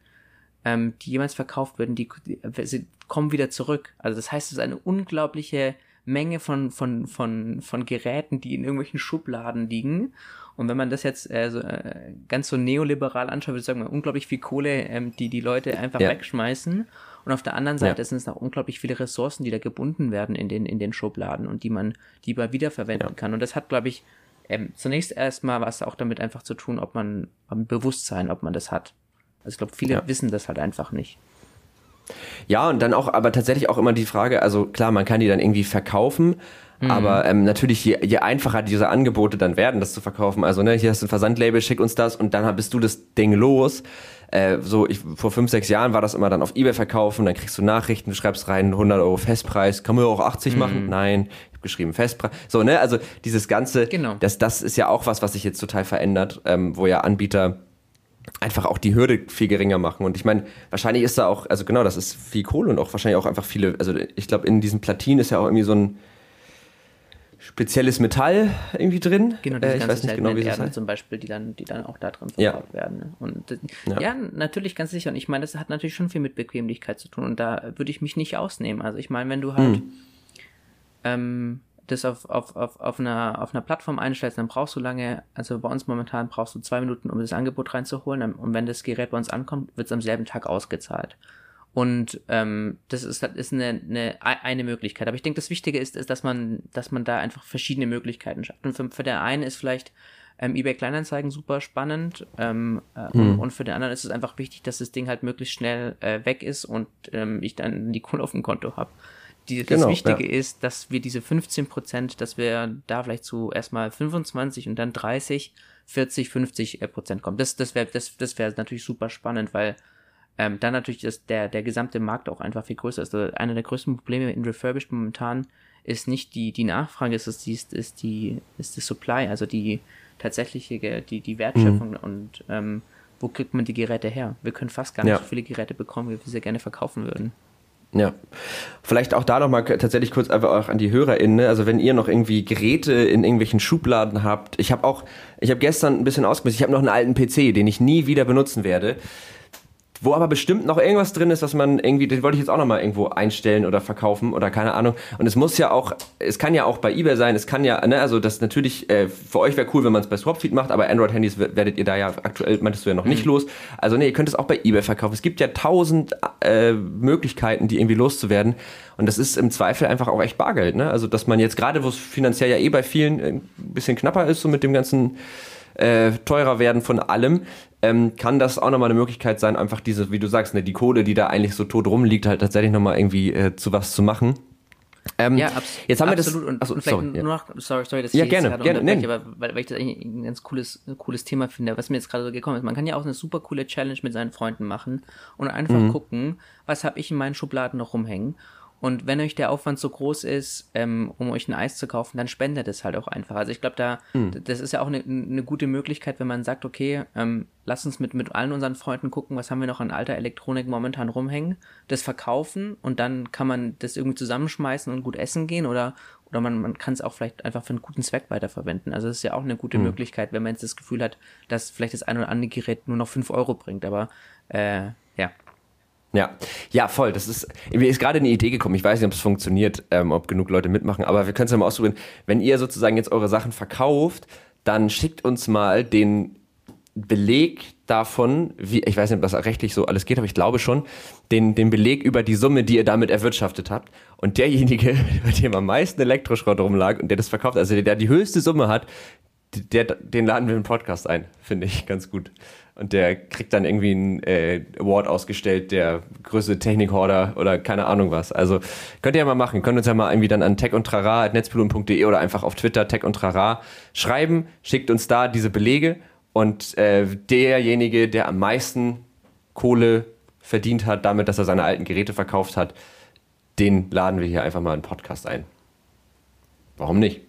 ähm, die jemals verkauft werden, die, die, die kommen wieder zurück. Also das heißt, es ist eine unglaubliche Menge von, von, von, von Geräten, die in irgendwelchen Schubladen liegen. Und wenn man das jetzt äh, so, äh, ganz so neoliberal anschaut, würde ich sagen, unglaublich viel Kohle, ähm, die die Leute einfach ja. wegschmeißen. Und auf der anderen Seite ja. sind es auch unglaublich viele Ressourcen, die da gebunden werden in den, in den Schubladen und die man, die man wiederverwenden ja. kann. Und das hat, glaube ich, ähm, zunächst erstmal was auch damit einfach zu tun, ob man, am Bewusstsein, ob man das hat. Also ich glaube, viele wissen das halt einfach nicht. Ja, und dann auch, aber tatsächlich auch immer die Frage, also klar, man kann die dann irgendwie verkaufen, mhm. aber ähm, natürlich, je, je einfacher diese Angebote dann werden, das zu verkaufen, also ne, hier hast du ein Versandlabel, schick uns das und dann bist du das Ding los. Äh, so, ich, vor fünf, sechs Jahren war das immer dann auf Ebay verkaufen, dann kriegst du Nachrichten, du schreibst rein, 100 Euro Festpreis, kann man auch 80 mhm. machen? Nein, ich habe geschrieben Festpreis. So, ne, also dieses Ganze, genau. das, das ist ja auch was, was sich jetzt total verändert, ähm, wo ja Anbieter einfach auch die Hürde viel geringer machen. Und ich meine, wahrscheinlich ist da auch, also genau, das ist viel Kohle und auch wahrscheinlich auch einfach viele, also ich glaube, in diesen Platinen ist ja auch irgendwie so ein, spezielles Metall irgendwie drin. Genau, diese äh, ich weiß nicht genau, wie heißt. zum Beispiel, die dann, die dann auch da drin verbaut ja. werden. Ne? Und ja. ja. natürlich ganz sicher. Und ich meine, das hat natürlich schon viel mit Bequemlichkeit zu tun. Und da würde ich mich nicht ausnehmen. Also ich meine, wenn du halt hm. ähm, das auf, auf, auf, auf, einer, auf einer Plattform einstellst, dann brauchst du lange, also bei uns momentan brauchst du zwei Minuten, um das Angebot reinzuholen. Und wenn das Gerät bei uns ankommt, wird es am selben Tag ausgezahlt. Und ähm, das ist, ist eine, eine, eine Möglichkeit. Aber ich denke, das Wichtige ist, ist, dass man, dass man da einfach verschiedene Möglichkeiten schafft. Und für, für den einen ist vielleicht ähm, eBay Kleinanzeigen super spannend ähm, äh, hm. und, und, für den anderen ist es einfach wichtig, dass das Ding halt möglichst schnell äh, weg ist und ähm, ich dann die Kohle auf dem Konto habe. Die, genau, das Wichtige ja. ist, dass wir diese 15 Prozent, dass wir da vielleicht zu erstmal 25 und dann 30, 40, 50 Prozent kommen. Das, das wäre das, das wäre natürlich super spannend, weil ähm, dann natürlich ist der, der gesamte Markt auch einfach viel größer ist. Also einer der größten Probleme in Refurbished momentan ist nicht die, die Nachfrage, ist, ist, die, ist, die, ist die Supply, also die tatsächliche, die, die Wertschöpfung mhm. und ähm, wo kriegt man die Geräte her? Wir können fast gar nicht ja. so viele Geräte bekommen, wie wir sie gerne verkaufen würden. Ja, vielleicht auch da nochmal tatsächlich kurz einfach auch an die HörerInnen. Ne? Also wenn ihr noch irgendwie Geräte in irgendwelchen Schubladen habt. Ich habe auch, ich habe gestern ein bisschen ausgemistet. Ich habe noch einen alten PC, den ich nie wieder benutzen werde wo aber bestimmt noch irgendwas drin ist, was man irgendwie, den wollte ich jetzt auch nochmal irgendwo einstellen oder verkaufen oder keine Ahnung. Und es muss ja auch, es kann ja auch bei eBay sein, es kann ja, ne, also das natürlich, äh, für euch wäre cool, wenn man es bei Swapfeed macht, aber Android-Handys werdet ihr da ja aktuell, meintest du ja noch mhm. nicht los. Also ne, ihr könnt es auch bei eBay verkaufen. Es gibt ja tausend äh, Möglichkeiten, die irgendwie loszuwerden. Und das ist im Zweifel einfach auch echt Bargeld, ne? Also, dass man jetzt gerade, wo es finanziell ja eh bei vielen ein bisschen knapper ist, so mit dem ganzen äh, teurer werden von allem, ähm, kann das auch nochmal eine Möglichkeit sein, einfach diese, wie du sagst, ne, die Kohle, die da eigentlich so tot rumliegt, halt tatsächlich nochmal irgendwie äh, zu was zu machen. Ähm, ja, abs jetzt haben absolut. wir das. Achso, sorry, nur noch, sorry, sorry, dass ich ja, gerne, gerne, nee. aber weil, weil ich das eigentlich ein ganz cooles, cooles Thema finde, was mir jetzt gerade so gekommen ist. Man kann ja auch eine super coole Challenge mit seinen Freunden machen und einfach mhm. gucken, was habe ich in meinen Schubladen noch rumhängen und wenn euch der Aufwand so groß ist, ähm, um euch ein Eis zu kaufen, dann spendet es halt auch einfach. Also ich glaube, da, mhm. das ist ja auch eine, eine gute Möglichkeit, wenn man sagt, okay, ähm, lass uns mit, mit allen unseren Freunden gucken, was haben wir noch an alter Elektronik momentan rumhängen, das verkaufen und dann kann man das irgendwie zusammenschmeißen und gut essen gehen oder, oder man, man kann es auch vielleicht einfach für einen guten Zweck weiterverwenden. Also das ist ja auch eine gute mhm. Möglichkeit, wenn man jetzt das Gefühl hat, dass vielleicht das ein oder andere Gerät nur noch fünf Euro bringt. Aber äh, ja, ja, ja, voll. Das ist mir ist gerade eine Idee gekommen. Ich weiß nicht, ob es funktioniert, ähm, ob genug Leute mitmachen, aber wir können es ja mal ausprobieren. Wenn ihr sozusagen jetzt eure Sachen verkauft, dann schickt uns mal den Beleg davon, wie ich weiß nicht, ob das rechtlich so alles geht, aber ich glaube schon, den, den Beleg über die Summe, die ihr damit erwirtschaftet habt. Und derjenige, bei dem am meisten Elektroschrott rumlag und der das verkauft, also der, der die höchste Summe hat, der, den laden wir im Podcast ein, finde ich ganz gut. Und der kriegt dann irgendwie einen äh, Award ausgestellt, der größte Technikhorder oder keine Ahnung was. Also könnt ihr ja mal machen. Könnt uns ja mal irgendwie dann an tech und trara.netzpilot.de oder einfach auf Twitter tech und trara schreiben. Schickt uns da diese Belege. Und äh, derjenige, der am meisten Kohle verdient hat, damit, dass er seine alten Geräte verkauft hat, den laden wir hier einfach mal in den Podcast ein. Warum nicht?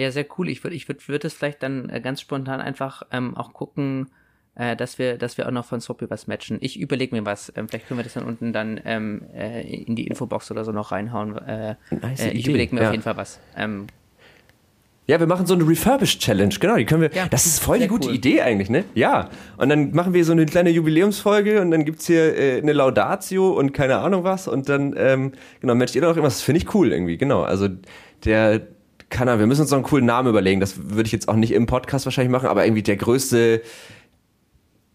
Ja, sehr cool. Ich würde ich würd, würd es vielleicht dann äh, ganz spontan einfach ähm, auch gucken, äh, dass wir, dass wir auch noch von Soppy was matchen. Ich überlege mir was. Ähm, vielleicht können wir das dann unten dann ähm, äh, in die Infobox oder so noch reinhauen. Äh, nice äh, ich überlege mir ja. auf jeden Fall was. Ähm, ja, wir machen so eine Refurbished Challenge, genau, die können wir. Ja, das ist voll die gute cool. Idee eigentlich, ne? Ja. Und dann machen wir so eine kleine Jubiläumsfolge und dann gibt's hier äh, eine Laudatio und keine Ahnung was und dann, ähm, genau, matcht ihr doch irgendwas. Das finde ich cool irgendwie, genau. Also der kann wir müssen uns noch einen coolen Namen überlegen. Das würde ich jetzt auch nicht im Podcast wahrscheinlich machen, aber irgendwie der größte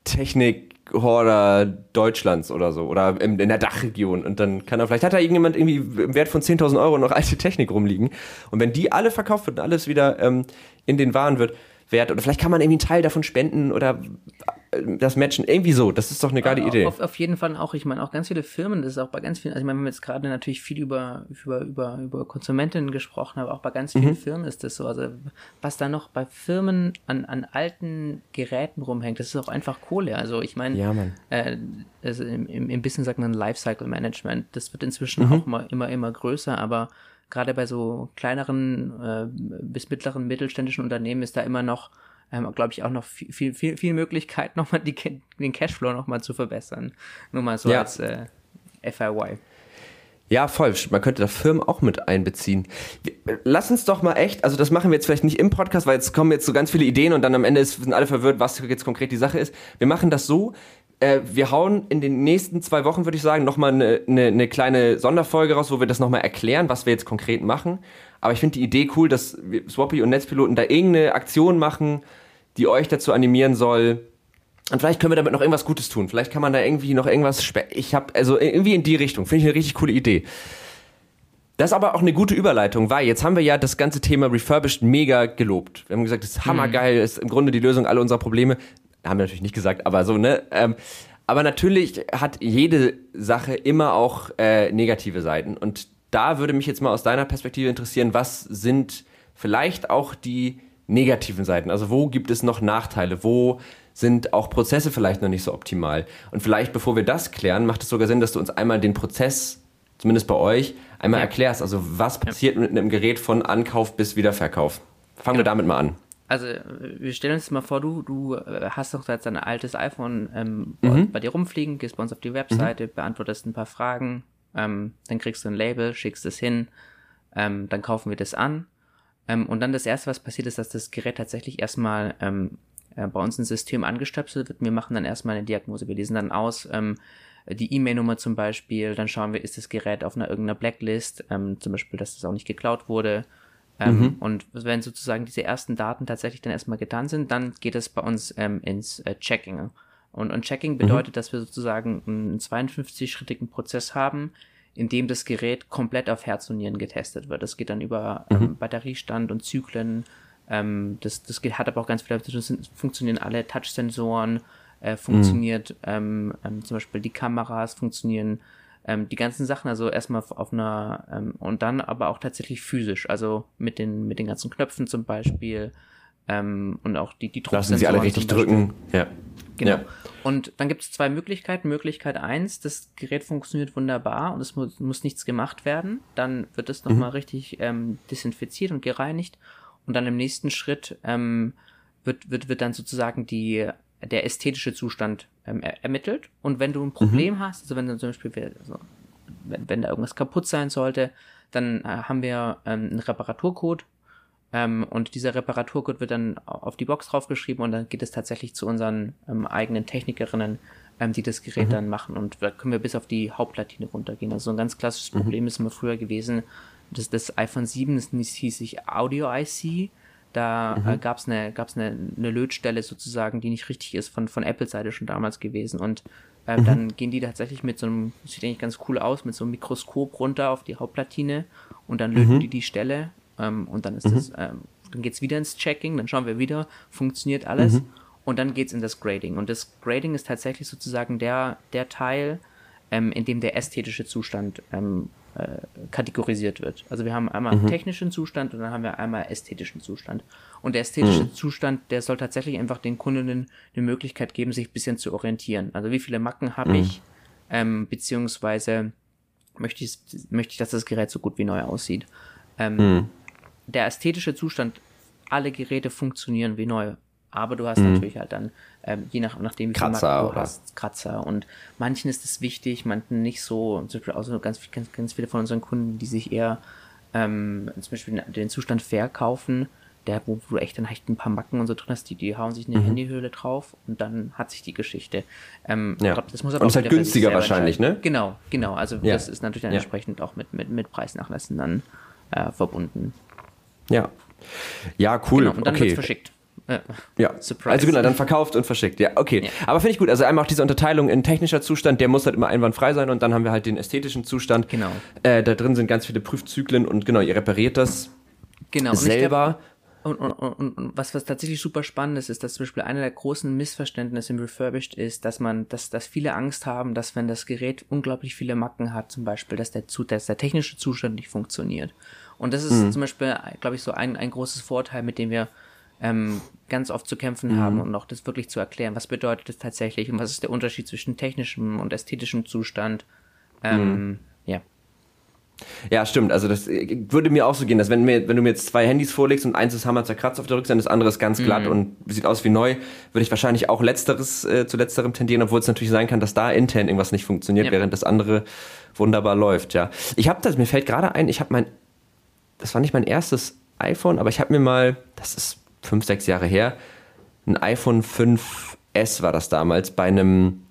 Technik-Horder Deutschlands oder so oder in, in der Dachregion und dann kann er vielleicht hat da irgendjemand irgendwie im Wert von 10.000 Euro noch alte Technik rumliegen und wenn die alle verkauft wird und alles wieder ähm, in den Waren wird, wert oder vielleicht kann man irgendwie einen Teil davon spenden oder das Matchen, irgendwie so. Das ist doch eine geile Idee. Auf, auf, jeden Fall auch, ich meine, auch ganz viele Firmen, das ist auch bei ganz vielen, also ich meine, wir haben jetzt gerade natürlich viel über, über, über, über Konsumentinnen gesprochen, aber auch bei ganz vielen mhm. Firmen ist das so. Also, was da noch bei Firmen an, an alten Geräten rumhängt, das ist auch einfach Kohle. Also, ich meine, ja, äh, also im, im, im Business sagt man Lifecycle Management. Das wird inzwischen mhm. auch immer, immer, immer größer, aber gerade bei so kleineren äh, bis mittleren mittelständischen Unternehmen ist da immer noch ähm, glaube ich, auch noch viel, viel, viel, viel Möglichkeit, nochmal die, den Cashflow nochmal zu verbessern. Nur mal so ja. als äh, FIY. Ja, voll. Man könnte da Firmen auch mit einbeziehen. Lass uns doch mal echt, also das machen wir jetzt vielleicht nicht im Podcast, weil jetzt kommen jetzt so ganz viele Ideen und dann am Ende sind alle verwirrt, was jetzt konkret die Sache ist. Wir machen das so, äh, wir hauen in den nächsten zwei Wochen, würde ich sagen, nochmal eine, eine, eine kleine Sonderfolge raus, wo wir das nochmal erklären, was wir jetzt konkret machen. Aber ich finde die Idee cool, dass Swappy und Netzpiloten da irgendeine Aktion machen, die euch dazu animieren soll, und vielleicht können wir damit noch irgendwas Gutes tun. Vielleicht kann man da irgendwie noch irgendwas. Ich habe also irgendwie in die Richtung. Finde ich eine richtig coole Idee. Das ist aber auch eine gute Überleitung, weil jetzt haben wir ja das ganze Thema Refurbished mega gelobt. Wir haben gesagt, das ist hammergeil, ist im Grunde die Lösung aller unserer Probleme. Haben wir natürlich nicht gesagt, aber so, ne? Ähm, aber natürlich hat jede Sache immer auch äh, negative Seiten. Und da würde mich jetzt mal aus deiner Perspektive interessieren, was sind vielleicht auch die negativen Seiten? Also wo gibt es noch Nachteile? Wo sind auch Prozesse vielleicht noch nicht so optimal. Und vielleicht, bevor wir das klären, macht es sogar Sinn, dass du uns einmal den Prozess, zumindest bei euch, einmal ja. erklärst. Also was passiert ja. mit einem Gerät von Ankauf bis Wiederverkauf? Fangen genau. wir damit mal an. Also wir stellen uns mal vor, du, du äh, hast doch jetzt ein altes iPhone ähm, mhm. bei dir rumfliegen, gehst bei uns auf die Webseite, mhm. beantwortest ein paar Fragen, ähm, dann kriegst du ein Label, schickst es hin, ähm, dann kaufen wir das an. Ähm, und dann das erste, was passiert ist, dass das Gerät tatsächlich erstmal ähm, äh, bei uns ein System angestöpselt wird. Wir machen dann erstmal eine Diagnose. Wir lesen dann aus, ähm, die E-Mail-Nummer zum Beispiel, dann schauen wir, ist das Gerät auf einer irgendeiner Blacklist, ähm, zum Beispiel, dass das auch nicht geklaut wurde. Ähm, mhm. Und wenn sozusagen diese ersten Daten tatsächlich dann erstmal getan sind, dann geht es bei uns ähm, ins äh, Checking. Und, und Checking mhm. bedeutet, mhm. dass wir sozusagen einen 52-schrittigen Prozess haben, in dem das Gerät komplett auf Herz und Nieren getestet wird. Das geht dann über ähm, mhm. Batteriestand und Zyklen, ähm, das, das geht, hat aber auch ganz viel damit funktionieren alle Touch-Sensoren, äh, funktioniert mhm. ähm, ähm, zum Beispiel die Kameras, funktionieren ähm, die ganzen Sachen, also erstmal auf einer ähm, und dann aber auch tatsächlich physisch, also mit den mit den ganzen Knöpfen zum Beispiel ähm, und auch die die Lassen Sie alle richtig drücken, ja. Genau. Ja. Und dann gibt es zwei Möglichkeiten. Möglichkeit eins, das Gerät funktioniert wunderbar und es muss, muss nichts gemacht werden. Dann wird es nochmal mhm. richtig ähm, desinfiziert und gereinigt. Und dann im nächsten Schritt ähm, wird, wird, wird dann sozusagen die, der ästhetische Zustand ähm, er ermittelt. Und wenn du ein Problem mhm. hast, also wenn du zum Beispiel, also, wenn, wenn da irgendwas kaputt sein sollte, dann äh, haben wir ähm, einen Reparaturcode. Ähm, und dieser Reparaturcode wird dann auf die Box draufgeschrieben und dann geht es tatsächlich zu unseren ähm, eigenen Technikerinnen, ähm, die das Gerät mhm. dann machen. Und da können wir bis auf die Hauptplatine runtergehen. Also ein ganz klassisches mhm. Problem ist immer früher gewesen, das, das iPhone 7, das hieß sich Audio IC. Da mhm. äh, gab es eine, gab's eine, eine Lötstelle sozusagen, die nicht richtig ist, von, von Apple-Seite schon damals gewesen. Und äh, mhm. dann gehen die tatsächlich mit so einem, sieht eigentlich ganz cool aus, mit so einem Mikroskop runter auf die Hauptplatine und dann löten mhm. die die Stelle ähm, und dann ist das, mhm. ähm, dann geht's wieder ins Checking, dann schauen wir wieder, funktioniert alles mhm. und dann geht's in das Grading. Und das Grading ist tatsächlich sozusagen der, der Teil, ähm, in dem der ästhetische Zustand ähm, äh, kategorisiert wird. Also wir haben einmal mhm. technischen Zustand und dann haben wir einmal ästhetischen Zustand. Und der ästhetische mhm. Zustand, der soll tatsächlich einfach den Kundinnen eine Möglichkeit geben, sich ein bisschen zu orientieren. Also wie viele Macken habe mhm. ich, ähm, beziehungsweise möchte ich, möchte ich, dass das Gerät so gut wie neu aussieht. Ähm, mhm. Der ästhetische Zustand, alle Geräte funktionieren wie neu. Aber du hast mhm. natürlich halt dann, ähm, je nach, nachdem wie Kratzer, viel du hast, Kratzer. Und manchen ist es wichtig, manchen nicht so. Zum Beispiel auch so ganz, ganz, ganz viele von unseren Kunden, die sich eher ähm, zum Beispiel den Zustand verkaufen, der, wo du echt dann echt ein paar Macken und so drin hast, die, die hauen sich eine mhm. Handyhöhle drauf und dann hat sich die Geschichte. Ähm, ja. Glaub, das muss aber und ist halt günstiger wahrscheinlich, ne? Genau, genau. Also ja. das ist natürlich dann ja. entsprechend auch mit, mit, mit Preisnachlässen dann äh, verbunden. Ja. Ja, cool. Genau, und dann okay. wird's verschickt. Ja. ja. Surprise. Also genau, dann verkauft und verschickt. Ja, okay. Ja. Aber finde ich gut. Also einmal auch diese Unterteilung in technischer Zustand, der muss halt immer einwandfrei sein und dann haben wir halt den ästhetischen Zustand. Genau. Äh, da drin sind ganz viele Prüfzyklen und genau, ihr repariert das genau. selber. Und, und, und, und was, was tatsächlich super spannend ist, ist, dass zum Beispiel einer der großen Missverständnisse im Refurbished ist, dass man, dass, dass viele Angst haben, dass wenn das Gerät unglaublich viele Macken hat, zum Beispiel, dass der, dass der technische Zustand nicht funktioniert. Und das ist mhm. zum Beispiel, glaube ich, so ein, ein großes Vorteil, mit dem wir ähm, ganz oft zu kämpfen mhm. haben und noch das wirklich zu erklären. Was bedeutet das tatsächlich und was ist der Unterschied zwischen technischem und ästhetischem Zustand? Ähm, mhm. Ja. Ja, stimmt. Also das äh, würde mir auch so gehen, dass wenn, mir, wenn du mir jetzt zwei Handys vorlegst und eins ist hammer zerkratzt auf der Rückseite, das andere ist ganz glatt mhm. und sieht aus wie neu, würde ich wahrscheinlich auch letzteres äh, zu letzterem tendieren, obwohl es natürlich sein kann, dass da intern irgendwas nicht funktioniert, ja. während das andere wunderbar läuft. Ja, ich habe das. Mir fällt gerade ein, ich habe mein, das war nicht mein erstes iPhone, aber ich habe mir mal, das ist fünf, sechs Jahre her, ein iPhone 5S war das damals bei einem,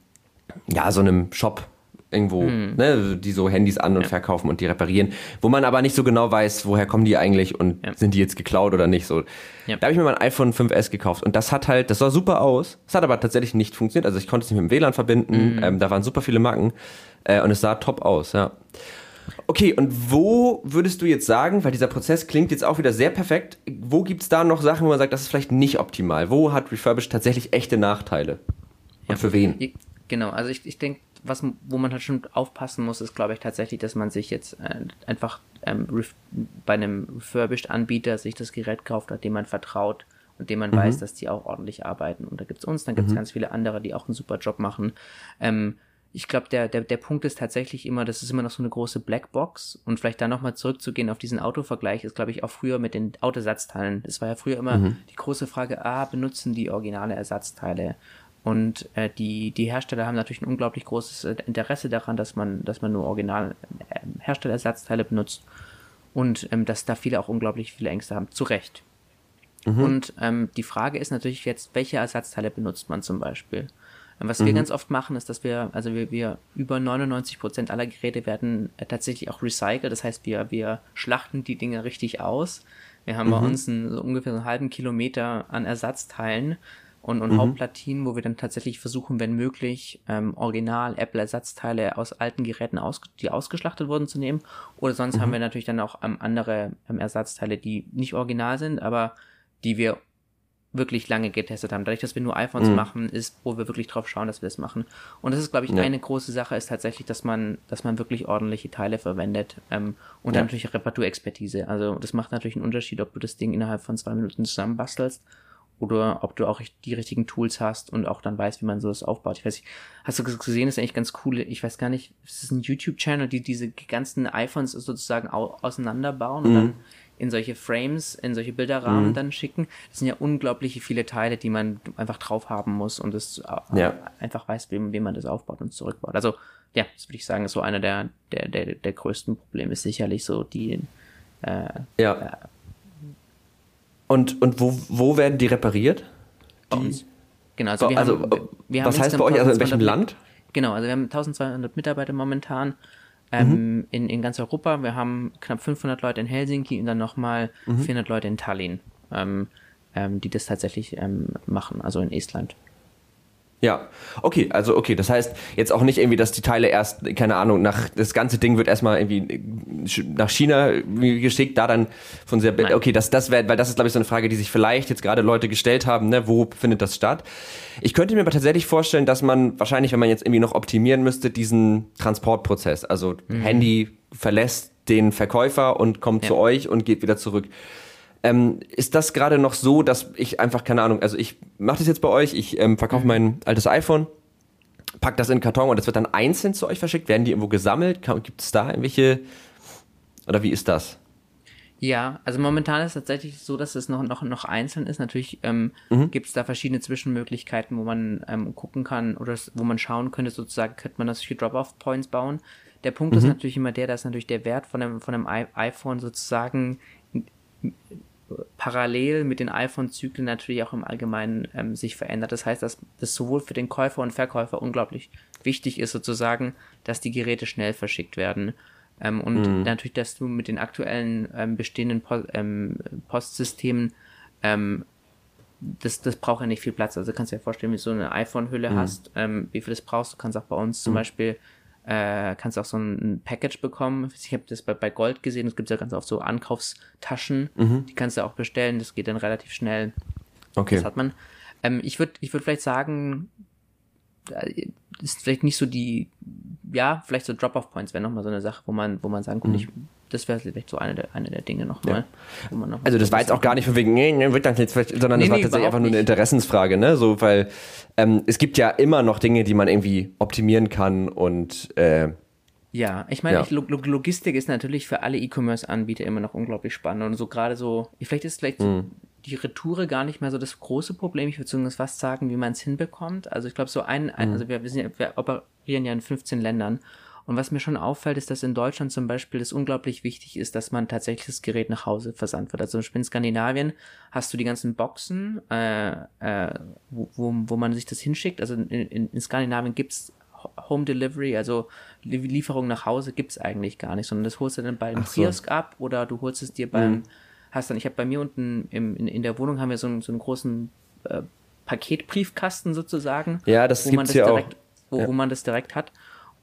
ja, so einem Shop irgendwo, hm. ne, die so Handys an und ja. verkaufen und die reparieren, wo man aber nicht so genau weiß, woher kommen die eigentlich und ja. sind die jetzt geklaut oder nicht. So. Ja. Da habe ich mir mein iPhone 5S gekauft und das hat halt, das sah super aus, es hat aber tatsächlich nicht funktioniert. Also ich konnte es nicht mit dem WLAN verbinden, mhm. ähm, da waren super viele Macken äh, und es sah top aus, ja. Okay, und wo würdest du jetzt sagen, weil dieser Prozess klingt jetzt auch wieder sehr perfekt, wo gibt es da noch Sachen, wo man sagt, das ist vielleicht nicht optimal? Wo hat Refurbished tatsächlich echte Nachteile? Und für wen? Genau, also ich, ich denke, was, wo man halt schon aufpassen muss, ist, glaube ich, tatsächlich, dass man sich jetzt äh, einfach ähm, bei einem Refurbished-Anbieter sich das Gerät kauft, dem man vertraut und dem man mhm. weiß, dass die auch ordentlich arbeiten. Und da gibt's uns, dann gibt's mhm. ganz viele andere, die auch einen super Job machen. Ähm, ich glaube, der, der, der Punkt ist tatsächlich immer, das ist immer noch so eine große Blackbox und vielleicht da nochmal zurückzugehen auf diesen Autovergleich, ist, glaube ich, auch früher mit den Autoersatzteilen. Es war ja früher immer mhm. die große Frage, ah, benutzen die originale Ersatzteile? Und äh, die, die Hersteller haben natürlich ein unglaublich großes äh, Interesse daran, dass man, dass man nur original äh, Herstellerersatzteile benutzt und ähm, dass da viele auch unglaublich viele Ängste haben. Zu Recht. Mhm. Und ähm, die Frage ist natürlich jetzt, welche Ersatzteile benutzt man zum Beispiel? Was mhm. wir ganz oft machen, ist, dass wir, also wir, wir über 99 Prozent aller Geräte werden äh, tatsächlich auch recycelt. Das heißt, wir, wir schlachten die Dinge richtig aus. Wir haben mhm. bei uns einen, so ungefähr einen halben Kilometer an Ersatzteilen und, und mhm. Hauptplatinen, wo wir dann tatsächlich versuchen, wenn möglich, ähm, original Apple-Ersatzteile aus alten Geräten, aus, die ausgeschlachtet wurden, zu nehmen. Oder sonst mhm. haben wir natürlich dann auch ähm, andere ähm, Ersatzteile, die nicht original sind, aber die wir wirklich lange getestet haben. Dadurch, dass wir nur iPhones mhm. machen, ist, wo wir wirklich drauf schauen, dass wir das machen. Und das ist, glaube ich, ja. eine große Sache, ist tatsächlich, dass man, dass man wirklich ordentliche Teile verwendet ähm, und ja. dann natürlich Reparaturexpertise. Also das macht natürlich einen Unterschied, ob du das Ding innerhalb von zwei Minuten zusammenbastelst oder ob du auch die richtigen Tools hast und auch dann weißt, wie man sowas aufbaut. Ich weiß nicht, hast du gesehen, das ist eigentlich ganz cool. Ich weiß gar nicht, ist das ein YouTube-Channel, die diese ganzen iPhones sozusagen auseinanderbauen mhm. und dann in solche Frames, in solche Bilderrahmen mhm. dann schicken. Das sind ja unglaublich viele Teile, die man einfach drauf haben muss und es ja. einfach weiß, wie, wie man das aufbaut und zurückbaut. Also ja, das würde ich sagen, ist so einer der, der, der, der größten Probleme ist sicherlich so die äh, ja. Äh, und, und wo, wo werden die repariert? Uns. Genau, also wir also, haben, wir was heißt bei euch, also in welchem Land? Genau, also wir haben 1200 Mitarbeiter momentan ähm, mhm. in, in ganz Europa. Wir haben knapp 500 Leute in Helsinki und dann nochmal mhm. 400 Leute in Tallinn, ähm, ähm, die das tatsächlich ähm, machen, also in Estland. Ja, okay, also okay, das heißt jetzt auch nicht irgendwie, dass die Teile erst, keine Ahnung, nach das ganze Ding wird erstmal irgendwie nach China geschickt, da dann von sehr, Nein. okay, das, das wäre, weil das ist glaube ich so eine Frage, die sich vielleicht jetzt gerade Leute gestellt haben, ne, wo findet das statt? Ich könnte mir aber tatsächlich vorstellen, dass man wahrscheinlich, wenn man jetzt irgendwie noch optimieren müsste, diesen Transportprozess, also mhm. Handy verlässt den Verkäufer und kommt ja. zu euch und geht wieder zurück. Ähm, ist das gerade noch so, dass ich einfach, keine Ahnung, also ich mache das jetzt bei euch, ich ähm, verkaufe mhm. mein altes iPhone, pack das in Karton und das wird dann einzeln zu euch verschickt? Werden die irgendwo gesammelt? Gibt es da irgendwelche, oder wie ist das? Ja, also momentan ist es tatsächlich so, dass es noch, noch, noch einzeln ist. Natürlich ähm, mhm. gibt es da verschiedene Zwischenmöglichkeiten, wo man ähm, gucken kann oder wo man schauen könnte, sozusagen, könnte man das für Drop-Off-Points bauen. Der Punkt mhm. ist natürlich immer der, dass natürlich der Wert von einem, von einem iPhone sozusagen parallel mit den iPhone-Zyklen natürlich auch im Allgemeinen ähm, sich verändert. Das heißt, dass das sowohl für den Käufer und Verkäufer unglaublich wichtig ist, sozusagen, dass die Geräte schnell verschickt werden. Ähm, und mhm. natürlich, dass du mit den aktuellen ähm, bestehenden po ähm, Postsystemen ähm, das, das braucht ja nicht viel Platz. Also kannst du dir vorstellen, wie du so eine iPhone-Hülle mhm. hast, ähm, wie viel das brauchst. Du kannst auch bei uns zum mhm. Beispiel äh, kannst auch so ein, Package bekommen. Ich habe das bei, bei Gold gesehen, es gibt ja ganz oft so Ankaufstaschen, mhm. die kannst du auch bestellen, das geht dann relativ schnell. Okay. Das hat man. Ähm, ich würde ich würd vielleicht sagen, äh, ist vielleicht nicht so die, ja, vielleicht so Drop-off-Points wäre nochmal so eine Sache, wo man, wo man sagen könnte, mhm. ich das wäre vielleicht so eine der, eine der Dinge nochmal. Ja. Noch also das war jetzt auch gar nicht von wegen, nee, nee, wird dann jetzt, sondern nee, das war tatsächlich einfach nur eine Interessensfrage, ne? So, weil ähm, es gibt ja immer noch Dinge, die man irgendwie optimieren kann und äh, Ja, ich meine, Ja. Logistik ist natürlich für alle E-Commerce-Anbieter immer noch unglaublich spannend und so gerade so, vielleicht ist vielleicht Mhm. Die Retoure gar nicht mehr so das große Problem. Ich würde zumindest fast sagen, wie man es hinbekommt. Also ich glaube, so ein, ein Mhm. also wir, wir, sind wir operieren ja in 15 Ländern. Und was mir schon auffällt, ist, dass in Deutschland zum Beispiel das unglaublich wichtig ist, dass man tatsächlich das Gerät nach Hause versandt wird. Also zum Beispiel in Skandinavien hast du die ganzen Boxen, äh, äh, wo, wo, wo man sich das hinschickt. Also in, in, in Skandinavien gibt's Home Delivery, also Lie- Lieferung nach Hause gibt's eigentlich gar nicht, sondern das holst du dann beim so. Kiosk ab oder du holst es dir beim, hast dann, ich habe bei mir unten im, in, in der Wohnung haben wir so einen, so einen großen äh, Paketbriefkasten sozusagen. Ja, das wo man hier auch. direkt, Wo, Ja. wo man das direkt hat.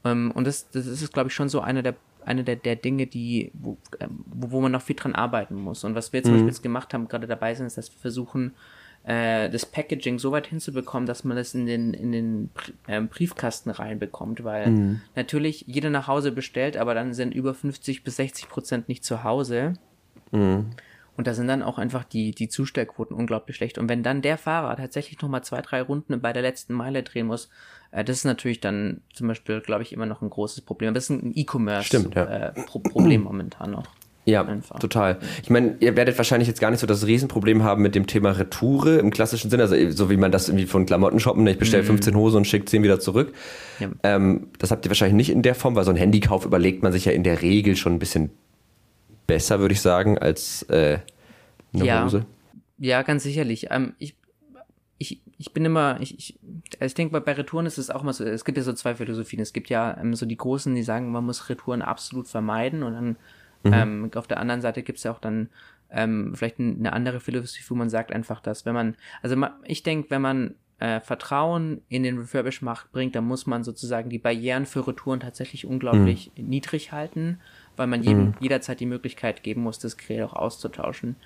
Ähm, und das, das ist, glaube ich, schon so eine der eine der, der Dinge, die, wo, ähm, wo wo man noch viel dran arbeiten muss. Und was wir Mhm. zum Beispiel jetzt gemacht haben, gerade dabei sind, ist, dass wir versuchen, äh, das Packaging so weit hinzubekommen, dass man das in den, in den ähm, Briefkasten reinbekommt, weil Mhm. natürlich jeder nach Hause bestellt, aber dann sind über 50 bis 60 Prozent nicht zu Hause. Mhm. Und da sind dann auch einfach die, die Zustellquoten unglaublich schlecht. Und wenn dann der Fahrer tatsächlich nochmal zwei, drei Runden bei der letzten Meile drehen muss, äh, das ist natürlich dann zum Beispiel, glaube ich, immer noch ein großes Problem. Aber das ist ein Stimmt, ja. E-Commerce-Problem momentan noch. Ja, Einfach. total. Ich meine, ihr werdet wahrscheinlich jetzt gar nicht so das Riesenproblem haben mit dem Thema Retoure im klassischen Sinne, also so wie man das irgendwie von Klamotten shoppen, ne? ich bestelle 15 Hosen und schicke 10 wieder zurück. Ja. Ähm, das habt ihr wahrscheinlich nicht in der Form, weil so ein Handykauf überlegt man sich ja in der Regel schon ein bisschen besser, würde ich sagen, als äh, eine Ja. Hose. Ja, ganz sicherlich. Ähm, ich, ich, ich bin immer, ich, ich, also ich denke, bei, bei Retouren ist es auch mal so, es gibt ja so zwei Philosophien. Es gibt ja ähm, so die Großen, die sagen, man muss Retouren absolut vermeiden und dann ähm, auf der anderen Seite gibt es ja auch dann ähm, vielleicht ein- eine andere Philosophie, wo man sagt einfach, dass wenn man, also ma, ich denke, wenn man äh, Vertrauen in den Refurbish-Markt bringt, dann muss man sozusagen die Barrieren für Retouren tatsächlich unglaublich niedrig halten, weil man jedem, jederzeit die Möglichkeit geben muss, das Gerät auch auszutauschen.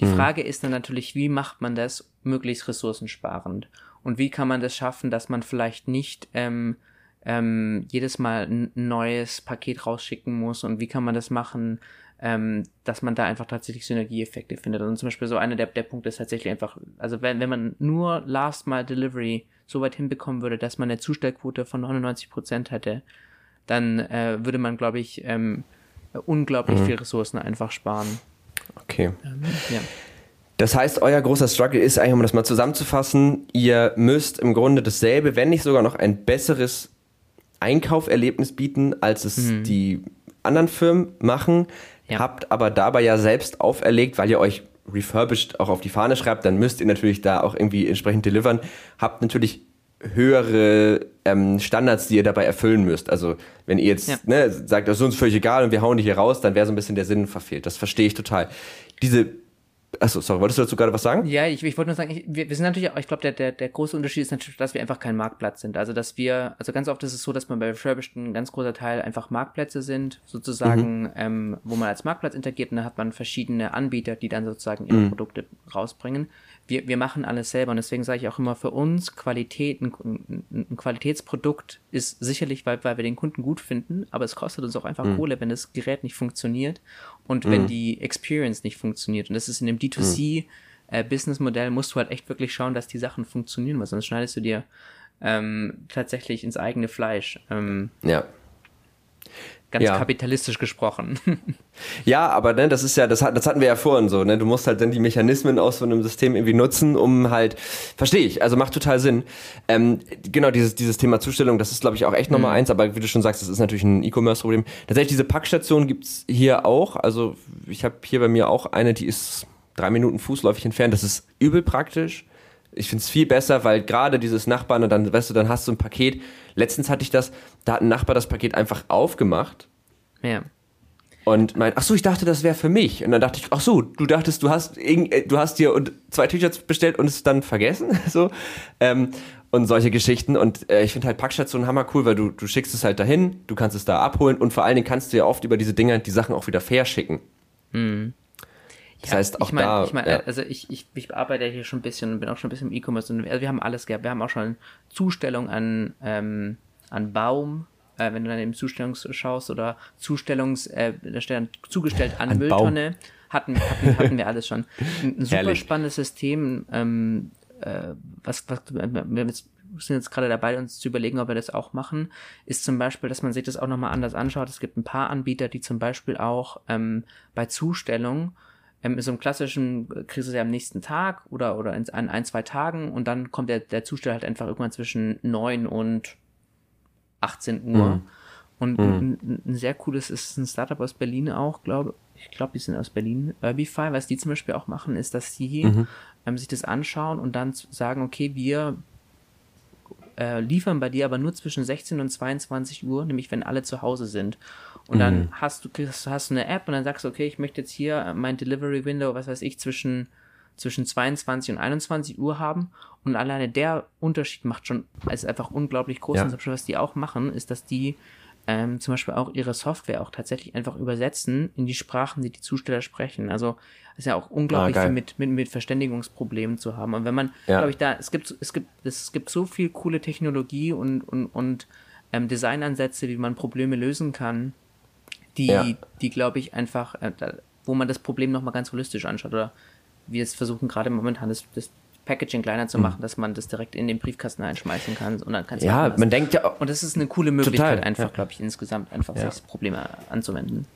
Die Frage ist dann natürlich, wie macht man das möglichst ressourcensparend? Und wie kann man das schaffen, dass man vielleicht nicht ähm, ähm, jedes Mal ein neues Paket rausschicken muss und wie kann man das machen, ähm, dass man da einfach tatsächlich Synergieeffekte findet. Und zum Beispiel so einer der, der Punkte ist tatsächlich einfach, also wenn, wenn man nur Last Mile Delivery so weit hinbekommen würde, dass man eine Zustellquote von 99 Prozent hätte, dann äh, würde man, glaube ich, ähm, unglaublich viel Ressourcen einfach sparen. Okay. Ähm, ja. Das heißt, euer großer Struggle ist eigentlich, um das mal zusammenzufassen, ihr müsst im Grunde dasselbe, wenn nicht sogar noch ein besseres Einkauferlebnis bieten, als es die anderen Firmen machen, Ja. habt aber dabei ja selbst auferlegt, weil ihr euch refurbished auch auf die Fahne schreibt, dann müsst ihr natürlich da auch irgendwie entsprechend delivern, habt natürlich höhere ähm, Standards, die ihr dabei erfüllen müsst. Also wenn ihr jetzt Ja. ne, sagt, das ist uns völlig egal und wir hauen die hier raus, dann wäre so ein bisschen der Sinn verfehlt. Das verstehe ich total. Diese, achso, sorry, wolltest du dazu gerade was sagen? Ja, ich, ich wollte nur sagen, ich, wir, wir sind natürlich, auch- ich glaube, der, der, der große Unterschied ist natürlich, dass wir einfach kein Marktplatz sind. Also, dass wir, also ganz oft ist es so, dass man bei Refurbished ein ganz großer Teil einfach Marktplätze sind, sozusagen, ähm, wo man als Marktplatz interagiert und dann hat man verschiedene Anbieter, die dann sozusagen ihre Produkte rausbringen. Wir, wir machen alles selber und deswegen sage ich auch immer, für uns Qualität, ein, ein, Qualitätsprodukt ist sicherlich, weil, weil wir den Kunden gut finden, aber es kostet uns auch einfach Kohle, wenn das Gerät nicht funktioniert und wenn die Experience nicht funktioniert. Und das ist in dem D2C äh, Businessmodell musst du halt echt wirklich schauen, dass die Sachen funktionieren, weil sonst schneidest du dir ähm, tatsächlich ins eigene Fleisch. Ähm, Ja. Ganz Ja. kapitalistisch gesprochen. Ja, aber ne, das ist ja, das, das hatten wir ja vorhin so, ne? Du musst halt dann die Mechanismen aus so einem System irgendwie nutzen, um halt, verstehe ich, also macht total Sinn. Ähm, genau, dieses, dieses Thema Zustellung, das ist, glaube ich, auch echt Nummer eins, aber wie du schon sagst, das ist natürlich ein E-Commerce-Problem. Tatsächlich, diese Packstation gibt's hier auch. Also ich habe hier bei mir auch eine, die ist drei Minuten fußläufig entfernt. Das ist übel praktisch. Ich find's viel besser, weil gerade dieses Nachbarn und dann, weißt du, dann hast du ein Paket. Letztens hatte ich das, da hat ein Nachbar das Paket einfach aufgemacht ja. und meint, ach so, ich dachte, das wäre für mich. Und dann dachte ich, ach so, du dachtest, du hast, irgend- äh, du hast dir und zwei T-Shirts bestellt und es dann vergessen, so. Ähm, und solche Geschichten. Und äh, ich finde halt Packstationen hammer cool, weil du, du schickst es halt dahin, du kannst es da abholen und vor allen Dingen kannst du ja oft über diese Dinger die Sachen auch wieder verschicken. Das heißt, auch ich mein, da. Ich meine, ja. also ich, ich, ich arbeite hier schon ein bisschen und bin auch schon ein bisschen im E-Commerce. Und also wir haben alles gehabt. Wir haben auch schon Zustellung an, ähm, an Baum, äh, wenn du dann im Zustellungs schaust, oder Zustellungs, äh, zugestellt an, An Mülltonne. Hatten, hatten, hatten wir alles schon. Ein, ein super Herrlich. spannendes System, ähm, äh, was, was wir haben jetzt sind jetzt gerade dabei, uns zu überlegen, ob wir das auch machen, ist zum Beispiel, dass man sich das auch nochmal anders anschaut. Es gibt ein paar Anbieter, die zum Beispiel auch ähm, bei Zustellung ähm, in so einem klassischen äh, kriegst du ja am nächsten Tag oder, oder in ein, ein, zwei Tagen und dann kommt der, der Zusteller halt einfach irgendwann zwischen neun und 18 Uhr. Mhm. Und mhm. Ein, ein, sehr cooles ist ein Startup aus Berlin auch, glaube ich. glaube, die sind aus Berlin, Urbify. Was die zum Beispiel auch machen, ist, dass sie mhm. ähm, sich das anschauen und dann sagen, okay, wir äh, liefern bei dir aber nur zwischen 16 und 22 Uhr, nämlich wenn alle zu Hause sind. Und dann mhm. hast du hast du eine App und dann sagst du, okay, ich möchte jetzt hier mein Delivery Window, was weiß ich, zwischen zwischen 22 und 21 Uhr haben und alleine der Unterschied macht schon, ist einfach unglaublich groß. Ja. Und was die auch machen, ist, dass die ähm, zum Beispiel auch ihre Software auch tatsächlich einfach übersetzen in die Sprachen, die die Zusteller sprechen. Also ist ja auch unglaublich ah, viel mit, mit, mit Verständigungsproblemen zu haben. Und wenn man, ja. glaube ich, da, es gibt, es gibt, es gibt so viel coole Technologie und, und, und ähm, Designansätze, wie man Probleme lösen kann, die, ja. die glaube ich einfach, äh, wo man das Problem nochmal ganz holistisch anschaut. Oder wir es versuchen gerade momentan das, das Packaging kleiner zu hm. machen, mhm. dass man das direkt in den Briefkasten einschmeißen kann und dann kannst du Ja, man denkt ja und das ist eine coole Möglichkeit total, einfach, ja. glaube ich, insgesamt einfach ja. sich Probleme anzuwenden.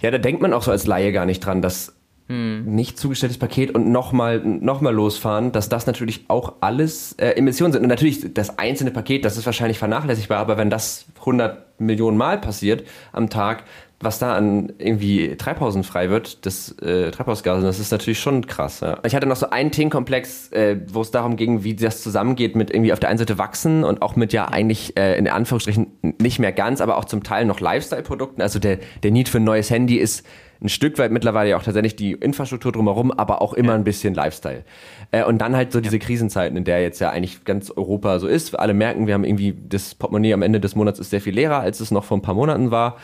Ja, da denkt man auch so als Laie gar nicht dran, dass hm. nicht zugestelltes Paket und nochmal noch mal losfahren, dass das natürlich auch alles äh, Emissionen sind. Und natürlich das einzelne Paket, das ist wahrscheinlich vernachlässigbar, aber wenn das 100 Millionen Mal passiert am Tag, was da an irgendwie Treibhausen frei wird, das äh, Treibhausgas, das ist natürlich schon krass. Ja. Ich hatte noch so einen Themenkomplex, äh, wo es darum ging, wie das zusammengeht mit irgendwie auf der einen Seite wachsen und auch mit ja eigentlich äh, in Anführungsstrichen nicht mehr ganz, aber auch zum Teil noch Lifestyle-Produkten. Also der, der Need für ein neues Handy ist ein Stück weit mittlerweile ja auch tatsächlich die Infrastruktur drumherum, aber auch immer ja. ein bisschen Lifestyle. Äh, und dann halt so diese. Krisenzeiten, in der jetzt ja eigentlich ganz Europa so ist. Alle merken, wir haben irgendwie das Portemonnaie am Ende des Monats ist sehr viel leerer, als es noch vor ein paar Monaten war.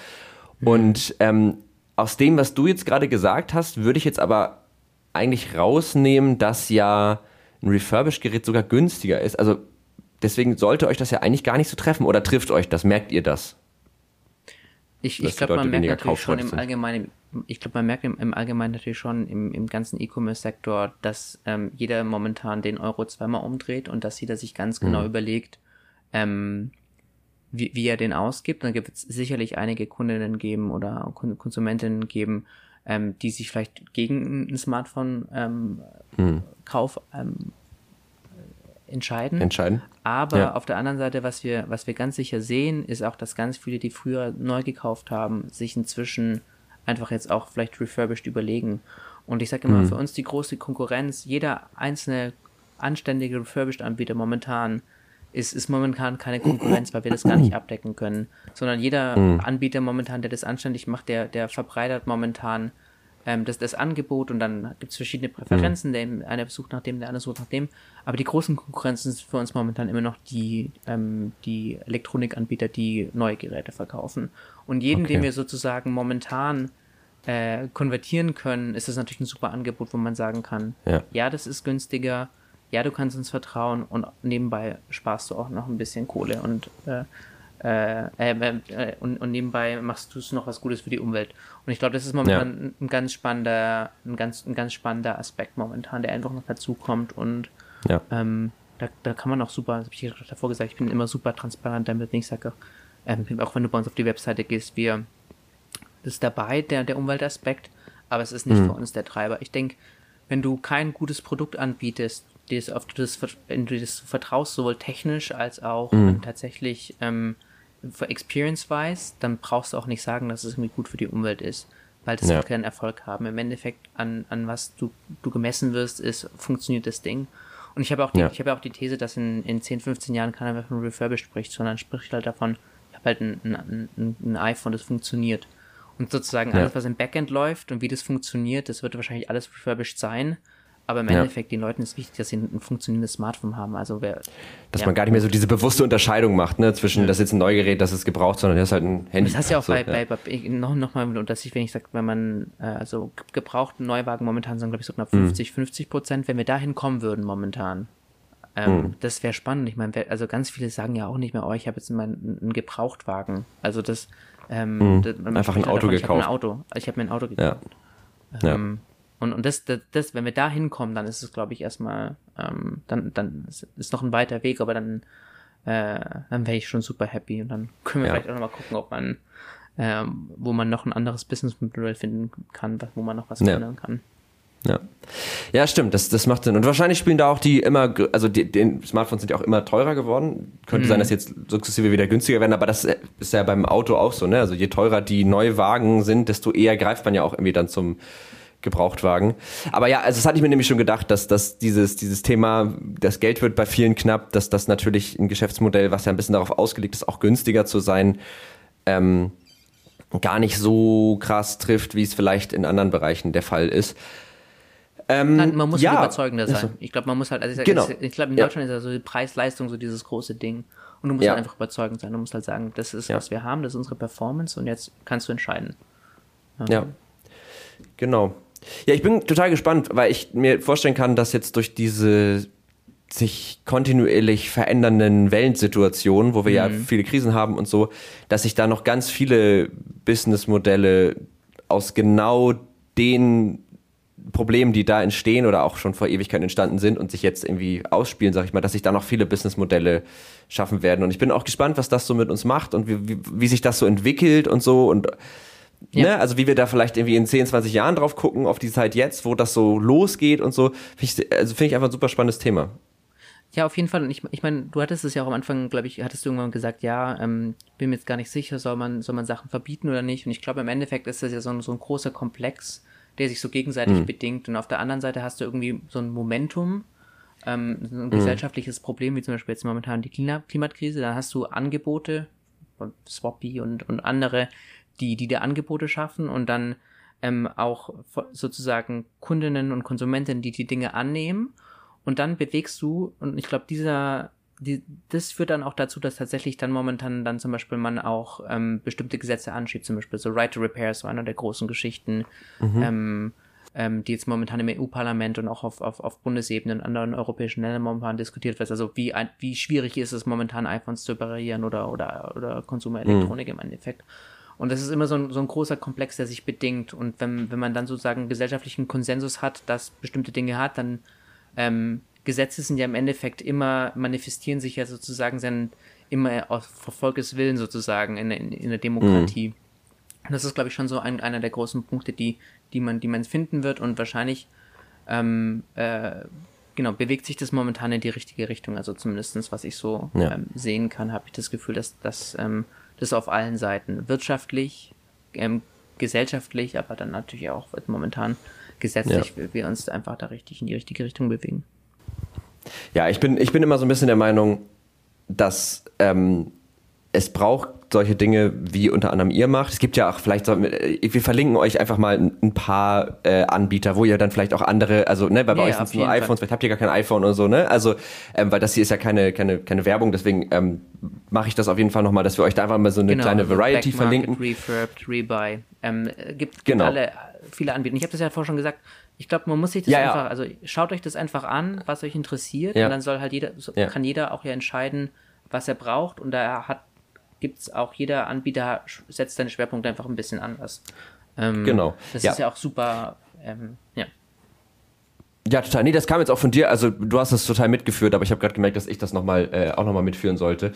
Mhm. Und ähm, aus dem, was du jetzt gerade gesagt hast, würde ich jetzt aber eigentlich rausnehmen, dass ja ein Refurbished-Gerät sogar günstiger ist. Also deswegen sollte euch das ja eigentlich gar nicht so treffen. Oder trifft euch das? Merkt ihr das? Ich, ich glaube, man merkt natürlich schon im Allgemeinen, ich glaube, man merkt im, im, Allgemeinen natürlich schon im, im ganzen E-Commerce-Sektor, dass ähm, jeder momentan den Euro zweimal umdreht und dass jeder sich ganz genau mhm. überlegt, ähm, wie, wie er den ausgibt. Dann gibt es sicherlich einige Kundinnen geben oder Konsumentinnen geben, ähm, die sich vielleicht gegen ein Smartphone-Kauf ähm, mhm. ähm, entscheiden. Entscheiden. Aber ja. auf der anderen Seite, was wir, was wir ganz sicher sehen, ist auch, dass ganz viele, die früher neu gekauft haben, sich inzwischen einfach jetzt auch vielleicht refurbished überlegen. Und ich sage immer, mhm. für uns die große Konkurrenz, jeder einzelne anständige Refurbished-Anbieter momentan ist, ist momentan keine Konkurrenz, weil wir das gar nicht abdecken können, sondern jeder mhm. Anbieter momentan, der das anständig macht, der, der verbreitert momentan ähm, das, das Angebot und dann gibt es verschiedene Präferenzen, mhm. der eine sucht nach dem, der andere sucht nach dem. Aber die großen Konkurrenzen sind für uns momentan immer noch die, ähm, die Elektronikanbieter, die neue Geräte verkaufen. Und jeden, okay. den wir sozusagen momentan äh, konvertieren können, ist das natürlich ein super Angebot, wo man sagen kann, ja, ja das ist günstiger, ja, du kannst uns vertrauen und nebenbei sparst du auch noch ein bisschen Kohle und, äh, äh, äh, äh und, und, nebenbei machst du es noch was Gutes für die Umwelt. Und ich glaube, das ist momentan ja. ein ganz spannender, ein ganz, ein ganz spannender Aspekt momentan, der einfach noch dazu kommt und ja. ähm, da, da kann man auch super, das habe ich davor gesagt, ich bin immer super transparent damit, ich sage auch, ähm, auch wenn du bei uns auf die Webseite gehst, wir, das ist dabei, der, der Umweltaspekt, aber es ist nicht mhm. für uns der Treiber. Ich denke, wenn du kein gutes Produkt anbietest, das, auf das, in das du vertraust, sowohl technisch als auch mhm. tatsächlich ähm, experience-wise, dann brauchst du auch nicht sagen, dass es irgendwie gut für die Umwelt ist, weil das ja. wird keinen Erfolg haben. Im Endeffekt, an, an was du, du gemessen wirst, ist, funktioniert das Ding. Und ich habe auch die, ja. ich habe auch die These, dass in, in 10, 15 Jahren keiner mehr von Refurbished spricht, sondern spricht halt davon, ich habe halt ein, ein, ein, ein iPhone, das funktioniert. Und sozusagen ja. alles, was im Backend läuft und wie das funktioniert, das wird wahrscheinlich alles refurbished sein. Aber im ja. Endeffekt, den Leuten ist wichtig, dass sie ein funktionierendes Smartphone haben. Also wer, dass ja. man gar nicht mehr so diese bewusste Unterscheidung macht, ne, zwischen ja. das ist jetzt ein Neugerät, das ist gebraucht, sondern das ist halt ein Handy. Das heißt ja auch so, bei, bei, bei, noch, noch mal und das ich, wenn ich sage, wenn man, äh, also gebrauchten Neuwagen momentan sind, glaube ich, so knapp 50, mhm. 50 Prozent, wenn wir dahin kommen würden momentan. Ähm, mhm. Das wäre spannend. Ich meine, also ganz viele sagen ja auch nicht mehr, oh, ich habe jetzt meinen einen Gebrauchtwagen. Also das, ähm, mhm. das einfach ein Auto davon, gekauft. Ich habe ein Auto, ich habe mir ein Auto gekauft. Ja. Ähm, Und, und das, das, das, wenn wir da hinkommen, dann ist es, glaube ich, erstmal, ähm, dann, dann ist noch ein weiter Weg, aber dann, äh, dann wäre ich schon super happy und dann können wir ja. vielleicht auch nochmal gucken, ob man, ähm, wo man noch ein anderes Businessmodell finden kann, wo man noch was ja. verändern kann. Ja. Ja, stimmt, das, das macht Sinn. Und wahrscheinlich spielen da auch die immer, also die, die Smartphones sind ja auch immer teurer geworden. Könnte mhm. sein, dass jetzt sukzessive wieder günstiger werden, aber das ist ja beim Auto auch so, ne? Also je teurer die Neuwagen sind, desto eher greift man ja auch irgendwie dann zum Gebrauchtwagen. Aber ja, also das hatte ich mir nämlich schon gedacht, dass, dass dieses, dieses Thema, das Geld wird bei vielen knapp, dass das natürlich ein Geschäftsmodell, was ja ein bisschen darauf ausgelegt ist, auch günstiger zu sein, ähm, gar nicht so krass trifft, wie es vielleicht in anderen Bereichen der Fall ist. Ähm, Nein, man muss ja. halt überzeugender sein. Also, ich glaube, man muss halt, also ich, genau. ich glaube, in Deutschland ja. ist ja so die Preis-Leistung so dieses große Ding. Und du musst ja. halt einfach überzeugend sein. Du musst halt sagen, das ist, was wir haben, das ist unsere Performance und jetzt kannst du entscheiden. Ja. Genau. Ja, ich bin total gespannt, weil ich mir vorstellen kann, dass jetzt durch diese sich kontinuierlich verändernden Weltsituationen, wo wir mhm. ja viele Krisen haben und so, dass sich da noch ganz viele Businessmodelle aus genau den Problemen, die da entstehen oder auch schon vor Ewigkeiten entstanden sind und sich jetzt irgendwie ausspielen, sag ich mal, dass sich da noch viele Businessmodelle schaffen werden. Und ich bin auch gespannt, was das so mit uns macht und wie, wie, wie sich das so entwickelt und so und ja. ne, also wie wir da vielleicht irgendwie in 10, 20 Jahren drauf gucken, auf die Zeit jetzt, wo das so losgeht und so. Find ich, also finde ich einfach ein super spannendes Thema. Ja, auf jeden Fall. Und ich, ich meine, du hattest es ja auch am Anfang, glaube ich, hattest du irgendwann gesagt, ja, ähm, bin mir jetzt gar nicht sicher, soll man, soll man Sachen verbieten oder nicht. Und ich glaube, im Endeffekt ist das ja so ein, so ein großer Komplex, der sich so gegenseitig mhm. bedingt. Und auf der anderen Seite hast du irgendwie so ein Momentum, ähm, ein mhm. gesellschaftliches Problem, wie zum Beispiel jetzt momentan die Klima Klimakrise. Da hast du Angebote, Swappy und, und andere, die, die dir Angebote schaffen und dann ähm, auch sozusagen Kundinnen und Konsumentinnen, die die Dinge annehmen. Und dann bewegst du, und ich glaube, dieser, die, das führt dann auch dazu, dass tatsächlich dann momentan dann zum Beispiel man auch ähm, bestimmte Gesetze anschiebt, zum Beispiel so Right to Repair ist so einer der großen Geschichten, mhm. ähm, ähm, die jetzt momentan im EU-Parlament und auch auf, auf, auf Bundesebene und anderen europäischen Ländern momentan diskutiert wird. Also wie, wie schwierig ist es momentan iPhones zu reparieren oder, oder, oder Konsumerelektronik mhm. im Endeffekt. Und das ist immer so ein, so ein großer Komplex, der sich bedingt. Und wenn, wenn man dann sozusagen gesellschaftlichen Konsensus hat, dass bestimmte Dinge hat, dann ähm, Gesetze sind ja im Endeffekt immer, manifestieren sich ja sozusagen sein, immer auf Volkes Willen sozusagen in, in, in der Demokratie. Mhm. Und das ist, glaube ich, schon so ein, einer der großen Punkte, die, die man, die man finden wird und wahrscheinlich, ähm, äh, genau, bewegt sich das momentan in die richtige Richtung. Also zumindestens, was ich so ja. ähm, sehen kann, habe ich das Gefühl, dass, dass ähm, das auf allen Seiten wirtschaftlich, ähm, gesellschaftlich, aber dann natürlich auch momentan gesetzlich, ja. wir uns einfach da richtig in die richtige Richtung bewegen. Ja, ich bin, ich bin immer so ein bisschen der Meinung, dass ähm, es braucht solche Dinge, wie unter anderem ihr macht. Es gibt ja auch vielleicht, so, wir verlinken euch einfach mal ein, paar äh, Anbieter, wo ihr dann vielleicht auch andere, also ne, weil bei ja, euch sind nur iPhones, Fall. vielleicht habt ihr gar kein iPhone oder so, ne? Also, ähm, weil das hier ist ja keine, keine, keine Werbung, deswegen ähm, mache ich das auf jeden Fall nochmal, dass wir euch da einfach mal so eine genau, kleine also Variety verlinken. Refurbed, Rebuy. Ähm, gibt, gibt genau. alle viele Anbieter. Ich habe das ja vorher schon gesagt, ich glaube, man muss sich das ja, einfach, ja. also schaut euch das einfach an, was euch interessiert, und dann soll halt jeder, so, kann jeder auch ja entscheiden, was er braucht, und da hat gibt's auch jeder Anbieter setzt seine Schwerpunkte einfach ein bisschen anders. Ähm, genau. Das ist ja auch super, ähm, ja. Ja, total. Nee, das kam jetzt auch von dir. Also du hast das total mitgeführt, aber ich habe gerade gemerkt, dass ich das noch mal, äh, auch nochmal mitführen sollte.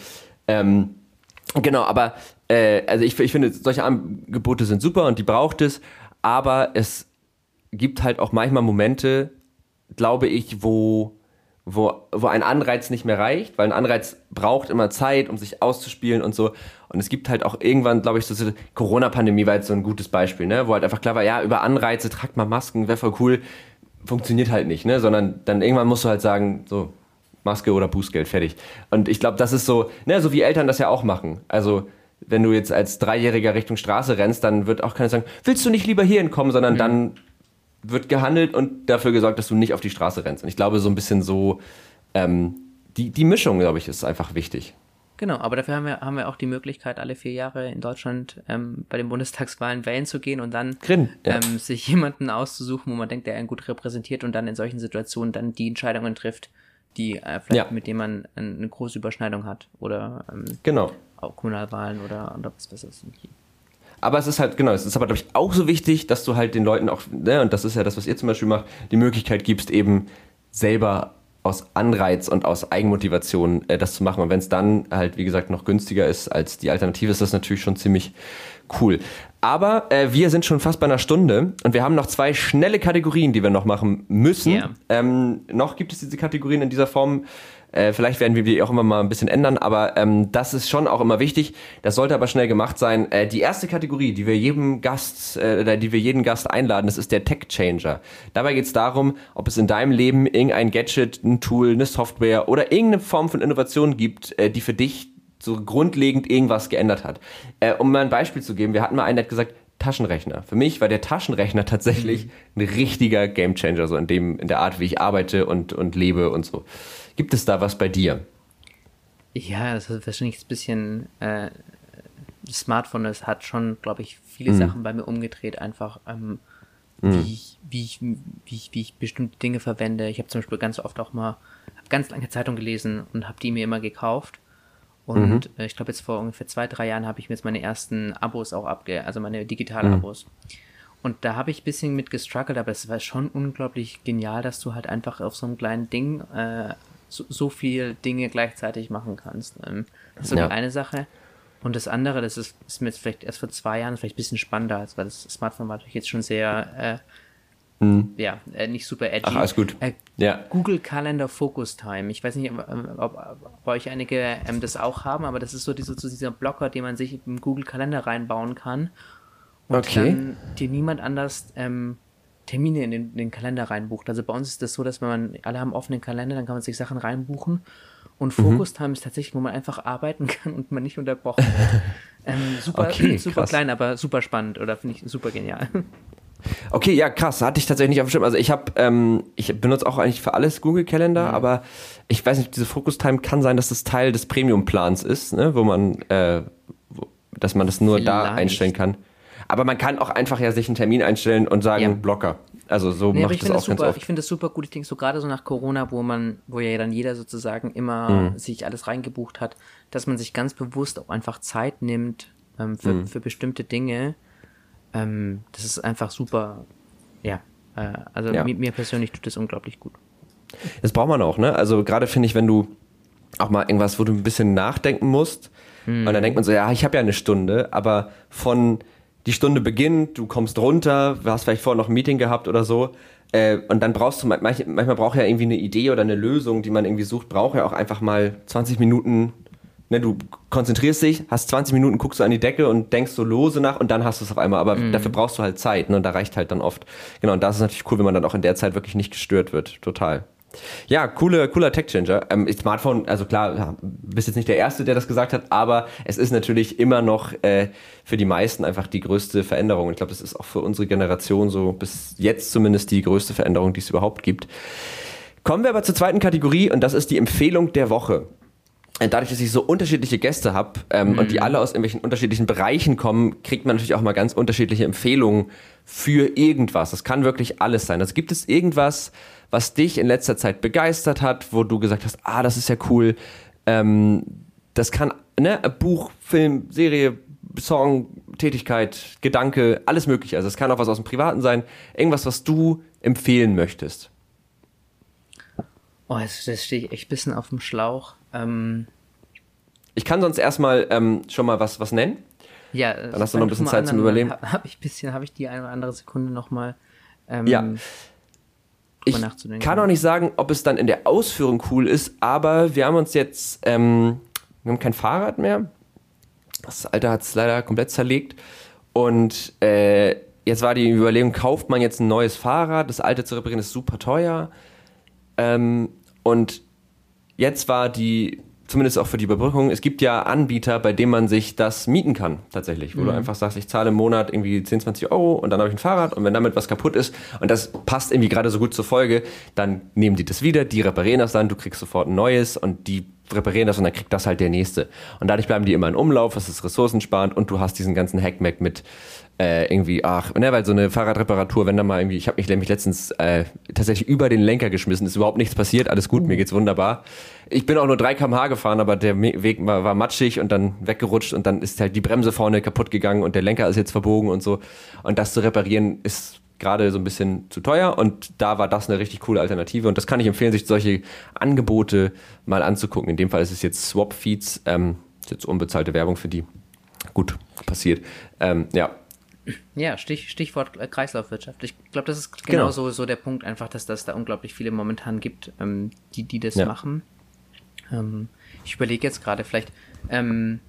Ähm, genau, aber äh, also ich, ich finde, solche Angebote sind super und die braucht es, aber es gibt halt auch manchmal Momente, glaube ich, wo, wo, wo ein Anreiz nicht mehr reicht, weil ein Anreiz braucht immer Zeit, um sich auszuspielen und so. Und es gibt halt auch irgendwann, glaube ich, so, so Corona-Pandemie war jetzt so ein gutes Beispiel, ne? wo halt einfach klar war, ja, über Anreize, tragt mal Masken, wäre voll cool, funktioniert halt nicht, ne? sondern dann irgendwann musst du halt sagen, so, Maske oder Bußgeld, fertig. Und ich glaube, das ist so, ne, so wie Eltern das ja auch machen. Also, wenn du jetzt als Dreijähriger Richtung Straße rennst, dann wird auch keiner sagen, willst du nicht lieber hierhin kommen, sondern mhm. dann wird gehandelt und dafür gesorgt, dass du nicht auf die Straße rennst. Und ich glaube, so ein bisschen so, ähm, die, die Mischung, glaube ich, ist einfach wichtig. Genau, aber dafür haben wir, haben wir auch die Möglichkeit, alle vier Jahre in Deutschland ähm, bei den Bundestagswahlen wählen zu gehen und dann Grin, ja. ähm, sich jemanden auszusuchen, wo man denkt, der einen gut repräsentiert und dann in solchen Situationen dann die Entscheidungen trifft, die äh, vielleicht ja. mit dem man eine große Überschneidung hat oder ähm, genau. auch Kommunalwahlen oder, oder was weiß ich. Aber es ist halt, genau, es ist aber, glaube ich, auch so wichtig, dass du halt den Leuten auch, ne, und das ist ja das, was ihr zum Beispiel macht, die Möglichkeit gibst, eben selber aus Anreiz und aus Eigenmotivation äh, das zu machen. Und wenn es dann halt, wie gesagt, noch günstiger ist als die Alternative, ist das natürlich schon ziemlich cool. Aber äh, wir sind schon fast bei einer Stunde und wir haben noch zwei schnelle Kategorien, die wir noch machen müssen. Yeah. Ähm, noch gibt es diese Kategorien in dieser Form äh, vielleicht werden wir die auch immer mal ein bisschen ändern, aber ähm, das ist schon auch immer wichtig. Das sollte aber schnell gemacht sein. Äh, die erste Kategorie, die wir jedem Gast, äh, die wir jeden Gast einladen, das ist der Tech Changer. Dabei geht es darum, ob es in deinem Leben irgendein Gadget, ein Tool, eine Software oder irgendeine Form von Innovation gibt, äh, die für dich so grundlegend irgendwas geändert hat. Äh, um mal ein Beispiel zu geben, wir hatten mal einen, der hat gesagt, Taschenrechner. Für mich war der Taschenrechner tatsächlich mhm. ein richtiger Gamechanger, so in dem, in der Art, wie ich arbeite und, und lebe und so. Gibt es da was bei dir? Ja, das ist wahrscheinlich ein bisschen. Äh, das Smartphone das hat schon, glaube ich, viele mhm. Sachen bei mir umgedreht, einfach. Ähm, mhm. wie, ich, wie, ich, wie, ich, wie ich bestimmte Dinge verwende. Ich habe zum Beispiel ganz oft auch mal ganz lange Zeitung gelesen und habe die mir immer gekauft. Und mhm. äh, ich glaube, jetzt vor ungefähr zwei, drei Jahren habe ich mir jetzt meine ersten Abos auch abge, also meine digitalen mhm. Abos. Und da habe ich ein bisschen mit gestruggelt, aber es war schon unglaublich genial, dass du halt einfach auf so einem kleinen Ding äh, so, so viel Dinge gleichzeitig machen kannst. Ähm, das ist so ja. die eine Sache. Und das andere, das ist, ist mir jetzt vielleicht erst vor zwei Jahren vielleicht ein bisschen spannender, weil das Smartphone war natürlich jetzt schon sehr, äh, hm. ja, äh, nicht super edgy. Ach, alles gut. Äh, ja. Google Calendar Focus Time. Ich weiß nicht, ob, ob, ob euch einige ähm, das auch haben, aber das ist so, diese, so dieser Blocker, den man sich im Google Kalender reinbauen kann. Und okay. dann dir niemand anders ähm, Termine in den, in den, Kalender reinbucht. Also bei uns ist das so, dass wenn man, alle haben offenen Kalender, dann kann man sich Sachen reinbuchen. Und mhm. Focus Time ist tatsächlich, wo man einfach arbeiten kann und man nicht unterbrochen wird. ähm, super, okay, super klein, aber super spannend oder finde ich super genial. Okay, ja, krass. Hatte ich tatsächlich nicht auf dem Schirm. Also ich habe, ähm, ich benutze auch eigentlich für alles Google Kalender, mhm. aber ich weiß nicht, diese Focus Time kann sein, dass das Teil des Premium-Plans ist, ne, wo man, äh, wo, dass man das nur Vielleicht. da einstellen kann. Aber man kann auch einfach ja sich einen Termin einstellen und sagen, ja. Blocker. Also so nee, mache ich das auch das super, ganz oft. Ich finde das super gut. Ich denke so gerade so nach Corona, wo man, wo ja dann jeder sozusagen immer mhm. sich alles reingebucht hat, dass man sich ganz bewusst auch einfach Zeit nimmt ähm, für, mhm. für bestimmte Dinge. Ähm, das ist einfach super. Ja, äh, also ja. Mir, mir persönlich tut das unglaublich gut. Das braucht man auch, ne? Also gerade finde ich, wenn du auch mal irgendwas, wo du ein bisschen nachdenken musst, mhm. und dann denkt man so, ja, ich habe ja eine Stunde, aber von die Stunde beginnt, du kommst runter, du hast vielleicht vorher noch ein Meeting gehabt oder so. Äh, und dann brauchst du, manch, manchmal braucht ja irgendwie eine Idee oder eine Lösung, die man irgendwie sucht, braucht ja auch einfach mal 20 Minuten. Ne, du konzentrierst dich, hast 20 Minuten, guckst du an die Decke und denkst so lose nach und dann hast du es auf einmal. Aber mhm. dafür brauchst du halt Zeit, ne? Und da reicht halt dann oft. Genau, und das ist natürlich cool, wenn man dann auch in der Zeit wirklich nicht gestört wird. Total. Ja, coole, cooler Tech-Changer. Ähm, Smartphone, also klar, ja, bist jetzt nicht der Erste, der das gesagt hat, aber es ist natürlich immer noch äh, für die meisten einfach die größte Veränderung. Ich glaube, das ist auch für unsere Generation so bis jetzt zumindest die größte Veränderung, die es überhaupt gibt. Kommen wir aber zur zweiten Kategorie und das ist die Empfehlung der Woche äh, dadurch, dass ich so unterschiedliche Gäste habe ähm, mhm. und die mhm. alle aus irgendwelchen unterschiedlichen Bereichen kommen, kriegt man natürlich auch mal ganz unterschiedliche Empfehlungen für irgendwas. Das kann wirklich alles sein. Also gibt es irgendwas, was dich in letzter Zeit begeistert hat, wo du gesagt hast, ah, das ist ja cool. Ähm, das kann, ne, Buch, Film, Serie, Song, Tätigkeit, Gedanke, alles mögliche. Also es kann auch was aus dem Privaten sein. Irgendwas, was du empfehlen möchtest. Oh, jetzt, jetzt stehe ich echt ein bisschen auf dem Schlauch. Ähm ich kann sonst erstmal ähm, schon mal was, was nennen. Ja, dann hast du noch ein bisschen Zeit anderen, zum Überleben. Habe ich bisschen, habe ich die eine oder andere Sekunde nochmal. Ähm, ja ich kann auch nicht sagen, ob es dann in der Ausführung cool ist, aber wir haben uns jetzt, ähm, wir haben kein Fahrrad mehr. Das alte hat es leider komplett zerlegt. Und äh, jetzt war die Überlegung, kauft man jetzt ein neues Fahrrad? Das alte zu reparieren ist super teuer. Ähm, und jetzt war die zumindest auch für die Überbrückung, es gibt ja Anbieter, bei denen man sich das mieten kann, tatsächlich. Wo mhm. du einfach sagst, ich zahle im Monat irgendwie 10, 20 Euro und dann habe ich ein Fahrrad und wenn damit was kaputt ist und das passt irgendwie gerade so gut zur Folge, dann nehmen die das wieder, die reparieren das dann, du kriegst sofort ein neues und die reparieren das und dann kriegt das halt der nächste. Und dadurch bleiben die immer in Umlauf, was ist ressourcensparend und du hast diesen ganzen Hackmack mit äh, irgendwie, ach, ne, weil so eine Fahrradreparatur, wenn da mal irgendwie, ich habe mich nämlich letztens äh, tatsächlich über den Lenker geschmissen, ist überhaupt nichts passiert, alles gut, mir geht's wunderbar. Ich bin auch nur 3 km/h gefahren, aber der Weg war, war matschig und dann weggerutscht und dann ist halt die Bremse vorne kaputt gegangen und der Lenker ist jetzt verbogen und so. Und das zu reparieren ist gerade so ein bisschen zu teuer und da war das eine richtig coole Alternative und das kann ich empfehlen, sich solche Angebote mal anzugucken. In dem Fall ist es jetzt Swap Feeds, ähm, ist jetzt unbezahlte Werbung für die. Gut, passiert. Ähm, ja, ja, Stich, Stichwort Kreislaufwirtschaft. Ich glaube, das ist genau, genau so, so der Punkt einfach, dass das da unglaublich viele momentan gibt, ähm, die, die das ja. machen. Ähm, ich überlege jetzt gerade vielleicht, ähm,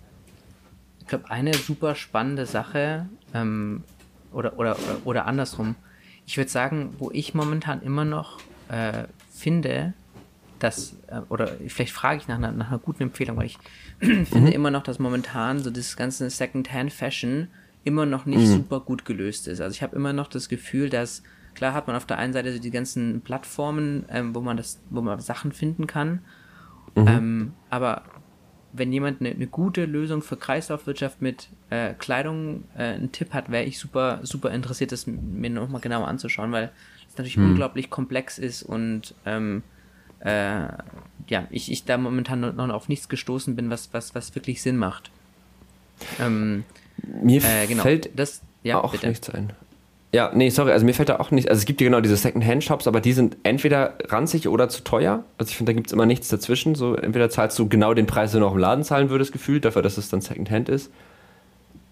ich glaube, eine super spannende Sache, ähm, oder, oder, oder, oder andersrum. Ich würde sagen, wo ich momentan immer noch äh, finde, dass, äh, oder vielleicht frage ich nach einer, nach einer guten Empfehlung, weil ich finde mhm. immer noch, dass momentan so das ganze Second-Hand-Fashion immer noch nicht mhm. super gut gelöst ist. Also ich habe immer noch das Gefühl, dass klar hat man auf der einen Seite so die ganzen Plattformen, ähm, wo man das, wo man Sachen finden kann. Mhm. Ähm, aber wenn jemand eine, eine, gute Lösung für Kreislaufwirtschaft mit äh, Kleidung äh, einen Tipp hat, wäre ich super, super interessiert, das mir nochmal genauer anzuschauen, weil es natürlich mhm. unglaublich komplex ist und ähm, äh, ja, ich, ich da momentan noch auf nichts gestoßen bin, was, was, was wirklich Sinn macht. Ähm, mir äh, genau. fällt das ja, auch bitte. nichts ein. Ja, nee, sorry, also mir fällt da auch nicht, also es gibt ja genau diese Second-Hand-Shops, aber die sind entweder ranzig oder zu teuer. Also ich finde, da gibt es immer nichts dazwischen. So, entweder zahlst du genau den Preis, den du auch im Laden zahlen würdest, gefühlt, dafür, dass es dann Second-Hand ist.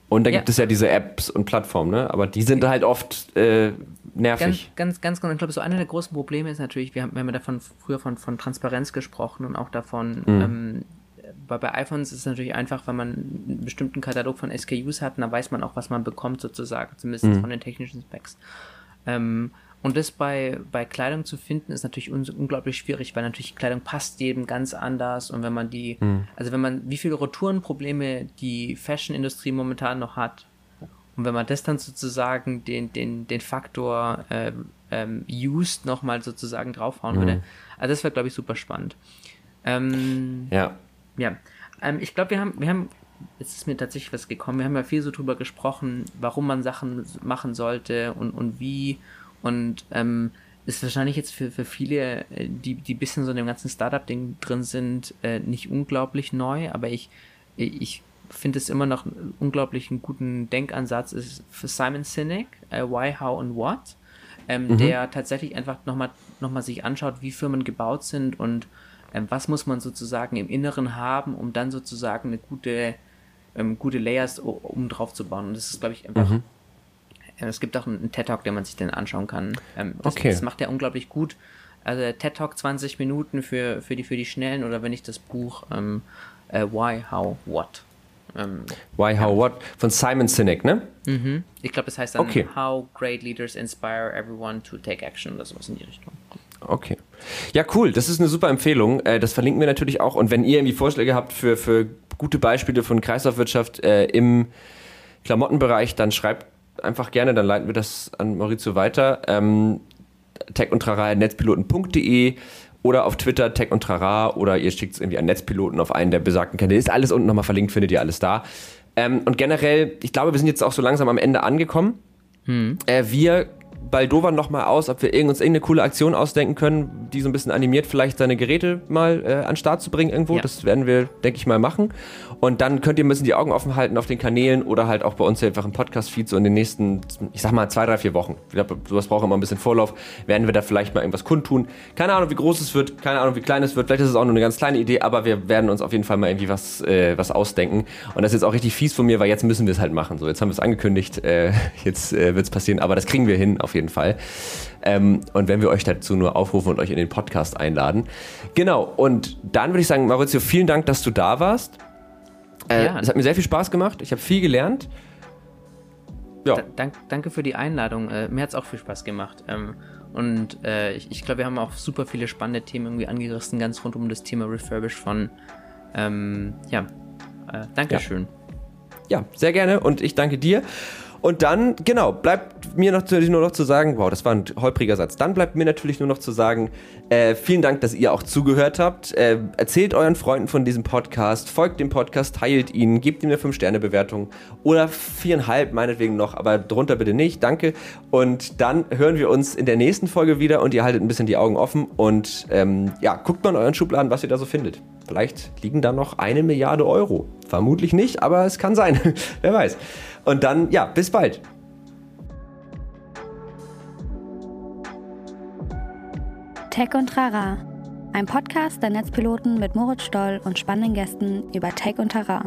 Und da ja. gibt es ja diese Apps und Plattformen, ne? Aber die sind halt oft äh, nervig. Ganz, ganz, ganz genau. Ich glaube, so einer der großen Probleme ist natürlich, wir haben, wir haben ja davon früher von, von Transparenz gesprochen und auch davon, mhm. ähm, bei, bei iPhones ist es natürlich einfach, wenn man einen bestimmten Katalog von SKUs hat, dann weiß man auch, was man bekommt, sozusagen, zumindest mhm. von den technischen Specs. Ähm, und das bei, bei Kleidung zu finden, ist natürlich un unglaublich schwierig, weil natürlich Kleidung passt jedem ganz anders und wenn man die, mhm. also wenn man, wie viele Retourenprobleme die Fashion-Industrie momentan noch hat und wenn man das dann sozusagen den, den, den Faktor äh, ähm, used nochmal sozusagen draufhauen mhm. würde, also das wäre, glaube ich, super spannend. Ähm, ja. Ja, ähm, ich glaube, wir haben, wir haben, jetzt ist mir tatsächlich was gekommen, wir haben ja viel so drüber gesprochen, warum man Sachen machen sollte und, und wie. Und ähm, ist wahrscheinlich jetzt für, für viele, äh, die, die bisschen so in dem ganzen Startup-Ding drin sind, äh, nicht unglaublich neu, aber ich, ich finde es immer noch einen unglaublichen guten Denkansatz ist für Simon Sinek, äh, Why, How and What, ähm, mhm. der tatsächlich einfach nochmal noch mal sich anschaut, wie Firmen gebaut sind und was muss man sozusagen im Inneren haben, um dann sozusagen eine gute, ähm, gute Layers um drauf zu bauen. Und das ist, glaube ich, einfach. Mhm. Äh, es gibt auch einen TED Talk, den man sich dann anschauen kann. Ähm, das, okay. das macht er unglaublich gut. Also TED Talk 20 Minuten für, für, die, für die Schnellen oder wenn ich das Buch ähm, äh, Why, How, What. Ähm, Why, How, ja. What von Simon Sinek, ne? Mhm. Ich glaube, es heißt dann okay. How Great Leaders Inspire Everyone to Take Action oder sowas in die Richtung. Okay. Ja, cool. Das ist eine super Empfehlung. Äh, das verlinken wir natürlich auch. Und wenn ihr irgendwie Vorschläge habt für, für gute Beispiele von Kreislaufwirtschaft äh, im Klamottenbereich, dann schreibt einfach gerne, dann leiten wir das an Maurizio weiter. Ähm, tech und netzpiloten.de oder auf Twitter tech und trara oder ihr schickt es irgendwie an Netzpiloten auf einen der besagten Kanäle. Ist alles unten nochmal verlinkt, findet ihr alles da. Ähm, und generell, ich glaube, wir sind jetzt auch so langsam am Ende angekommen. Hm. Äh, wir Baldover nochmal aus, ob wir uns irgendeine coole Aktion ausdenken können, die so ein bisschen animiert, vielleicht seine Geräte mal äh, an den Start zu bringen irgendwo. Ja. Das werden wir, denke ich mal, machen. Und dann könnt ihr ein bisschen die Augen offen halten auf den Kanälen oder halt auch bei uns einfach im Podcast-Feed so in den nächsten, ich sag mal, zwei, drei, vier Wochen. Ich glaube, sowas braucht immer ein bisschen Vorlauf. Werden wir da vielleicht mal irgendwas kundtun. Keine Ahnung, wie groß es wird, keine Ahnung, wie klein es wird. Vielleicht ist es auch nur eine ganz kleine Idee, aber wir werden uns auf jeden Fall mal irgendwie was, äh, was ausdenken. Und das ist jetzt auch richtig fies von mir, weil jetzt müssen wir es halt machen. So, jetzt haben wir es angekündigt, äh, jetzt äh, wird es passieren, aber das kriegen wir hin auf jeden Fall. Ähm, und wenn wir euch dazu nur aufrufen und euch in den Podcast einladen. Genau, und dann würde ich sagen, Maurizio, vielen Dank, dass du da warst. Äh, ja. Es hat mir sehr viel Spaß gemacht. Ich habe viel gelernt. Ja. Da, dank, danke für die Einladung. Äh, mir hat es auch viel Spaß gemacht. Ähm, und äh, ich, ich glaube, wir haben auch super viele spannende Themen irgendwie angerissen, ganz rund um das Thema Refurbish von. Ähm, ja, äh, Dankeschön. Ja. ja, sehr gerne und ich danke dir. Und dann, genau, bleibt mir natürlich nur noch zu sagen, wow, das war ein holpriger Satz. Dann bleibt mir natürlich nur noch zu sagen, äh, vielen Dank, dass ihr auch zugehört habt. Äh, erzählt euren Freunden von diesem Podcast, folgt dem Podcast, teilt ihn, gebt ihm eine 5-Sterne-Bewertung oder viereinhalb meinetwegen noch, aber drunter bitte nicht. Danke. Und dann hören wir uns in der nächsten Folge wieder und ihr haltet ein bisschen die Augen offen und ähm, ja, guckt mal in euren Schubladen, was ihr da so findet. Vielleicht liegen da noch eine Milliarde Euro. Vermutlich nicht, aber es kann sein. Wer weiß. Und dann, ja, bis bald. Tech und Trara. Ein Podcast der Netzpiloten mit Moritz Stoll und spannenden Gästen über Tech und Trara.